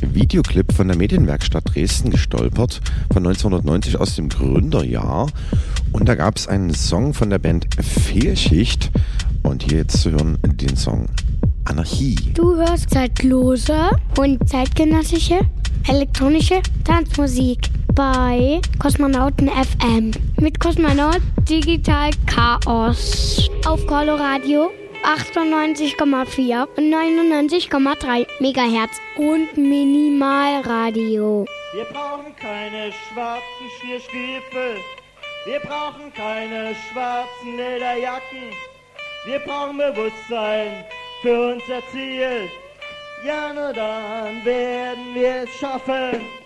Videoclip von der Medienwerkstatt Dresden gestolpert, von 1990 aus dem Gründerjahr. Und da gab es einen Song von der Band Fehlschicht. Und hier jetzt zu hören den Song Anarchie. Du hörst zeitlose und zeitgenössische elektronische Tanzmusik bei Kosmonauten FM mit Kosmonaut Digital Chaos auf Coloradio 98,4 und 99,3 Megahertz und Minimalradio. Wir brauchen keine schwarzen Schnürstiefel. Wir brauchen keine schwarzen Lederjacken. Wir brauchen Bewusstsein für unser Ziel. Ja, nur dann werden wir es schaffen.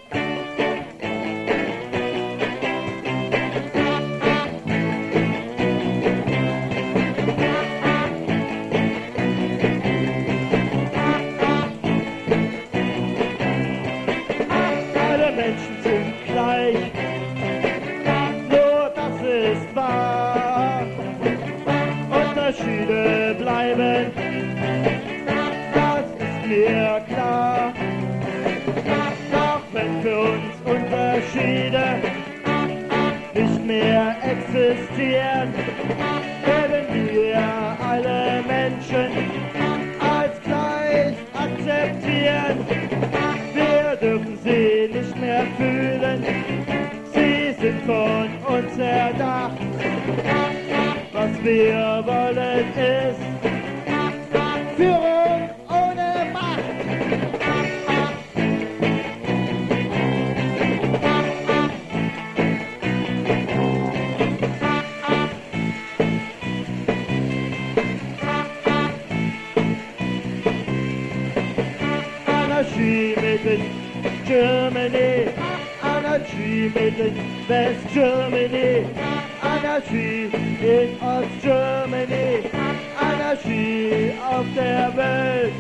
Existieren, werden wir alle Menschen als gleich akzeptieren. Wir dürfen sie nicht mehr fühlen, sie sind von uns erdacht. Was wir wollen ist Germany, Anarchie mitten West Germany, Anarchie in Ost Germany, Anarchie auf der Welt,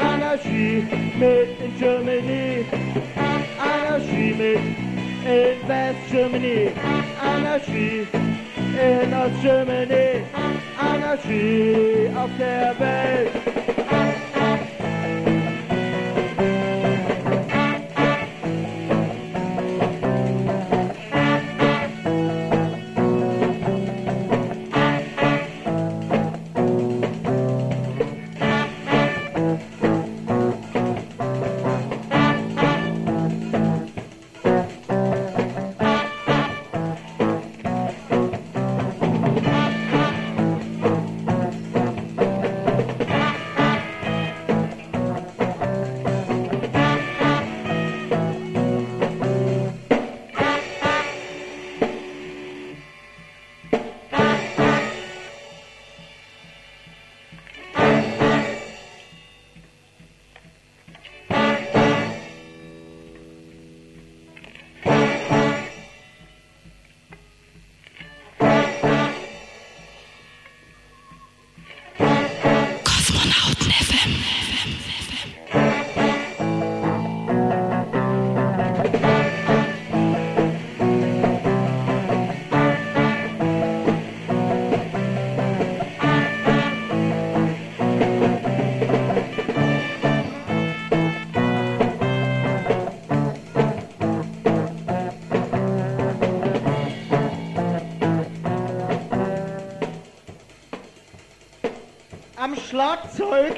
Anarchie mit in Germany, Anarchie mit in West Germany, Anarchie in Ost Germany, Anarchie auf der Welt. Schlagzeug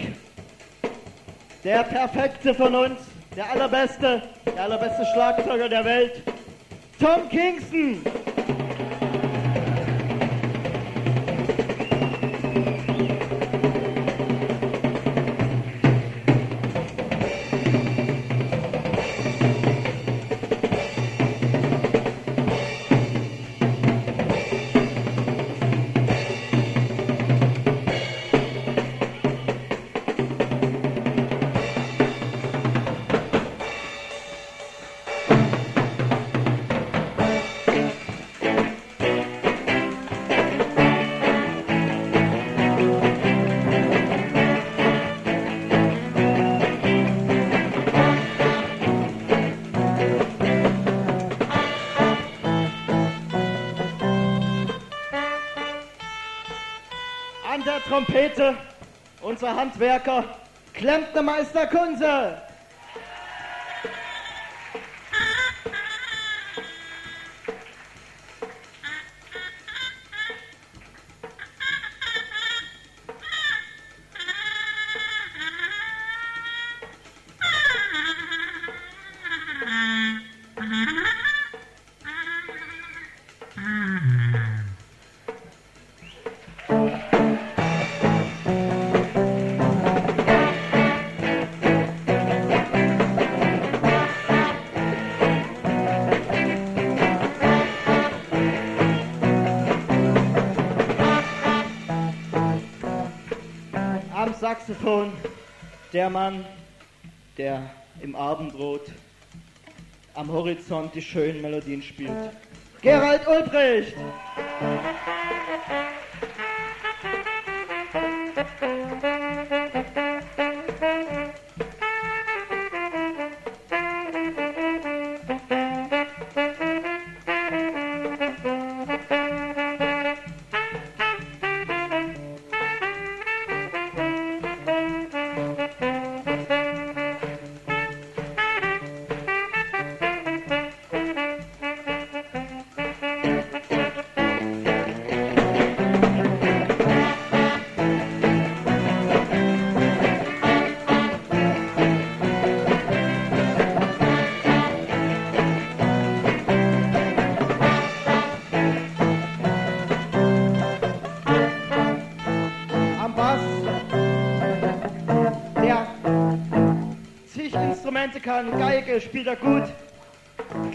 der perfekte von uns, der allerbeste, der allerbeste Schlagzeuger der Welt, Tom Kingston. Trompete unser Handwerker Klempnermeister Kunze. Saxophon der Mann, der im Abendrot am Horizont die schönen Melodien spielt. Gerald Ulbricht!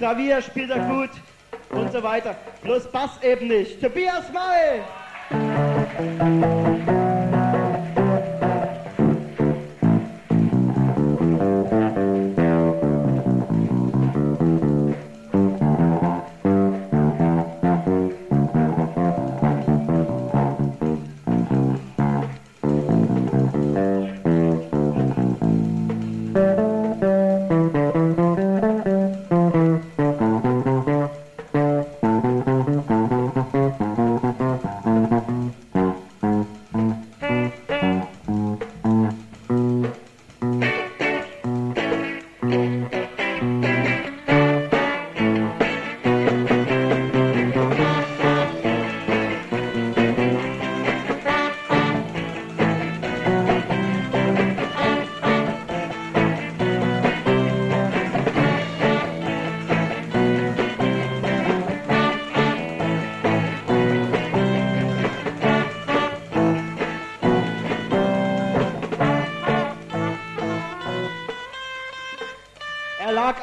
Klavier spielt er gut und so weiter. Bloß Bass eben nicht. Tobias May!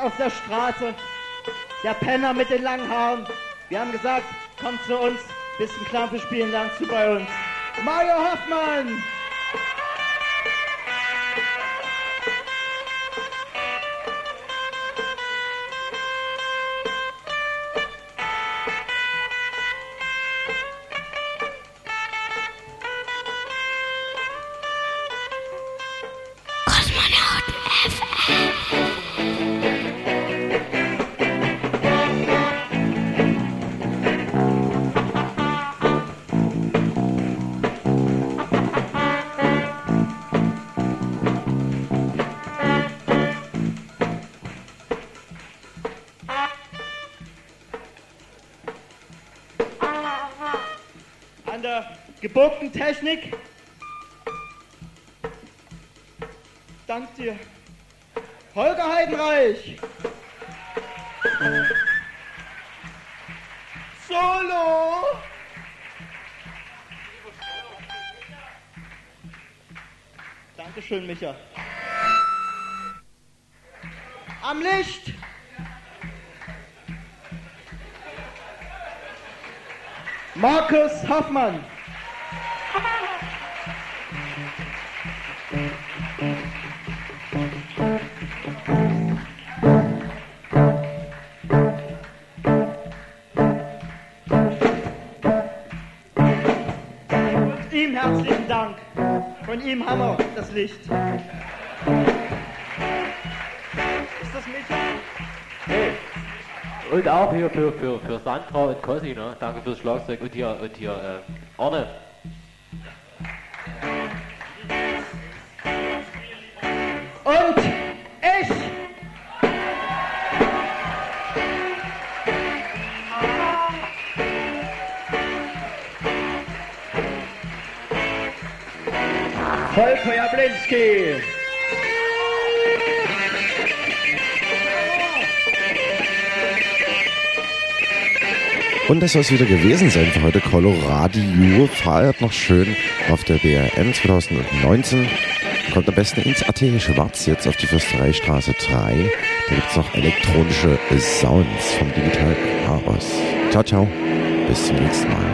Auf der Straße, der Penner mit den langen Haaren. Wir haben gesagt, komm zu uns, bisschen Klampe spielen lernst du bei uns. Mario Hoffmann! Technik. Dank dir. Holger Heidenreich. Solo. Dankeschön, Micha. Am Licht. Markus Hoffmann. Herzlichen Dank. Von ihm haben wir das Licht. Ist das Micha? Hey. Und auch hier für, für, für Sandra und Cossi, ne? Danke fürs Schlagzeug und hier, und hier, äh, Arne. Und das soll es wieder gewesen sein für heute. Coloradio feiert noch schön auf der BRM 2019. Kommt am besten ins AT Schwarz jetzt auf die Fürstereistraße 3. Da gibt es noch elektronische Sounds vom Digital Chaos. Ciao, ciao. Bis zum nächsten Mal.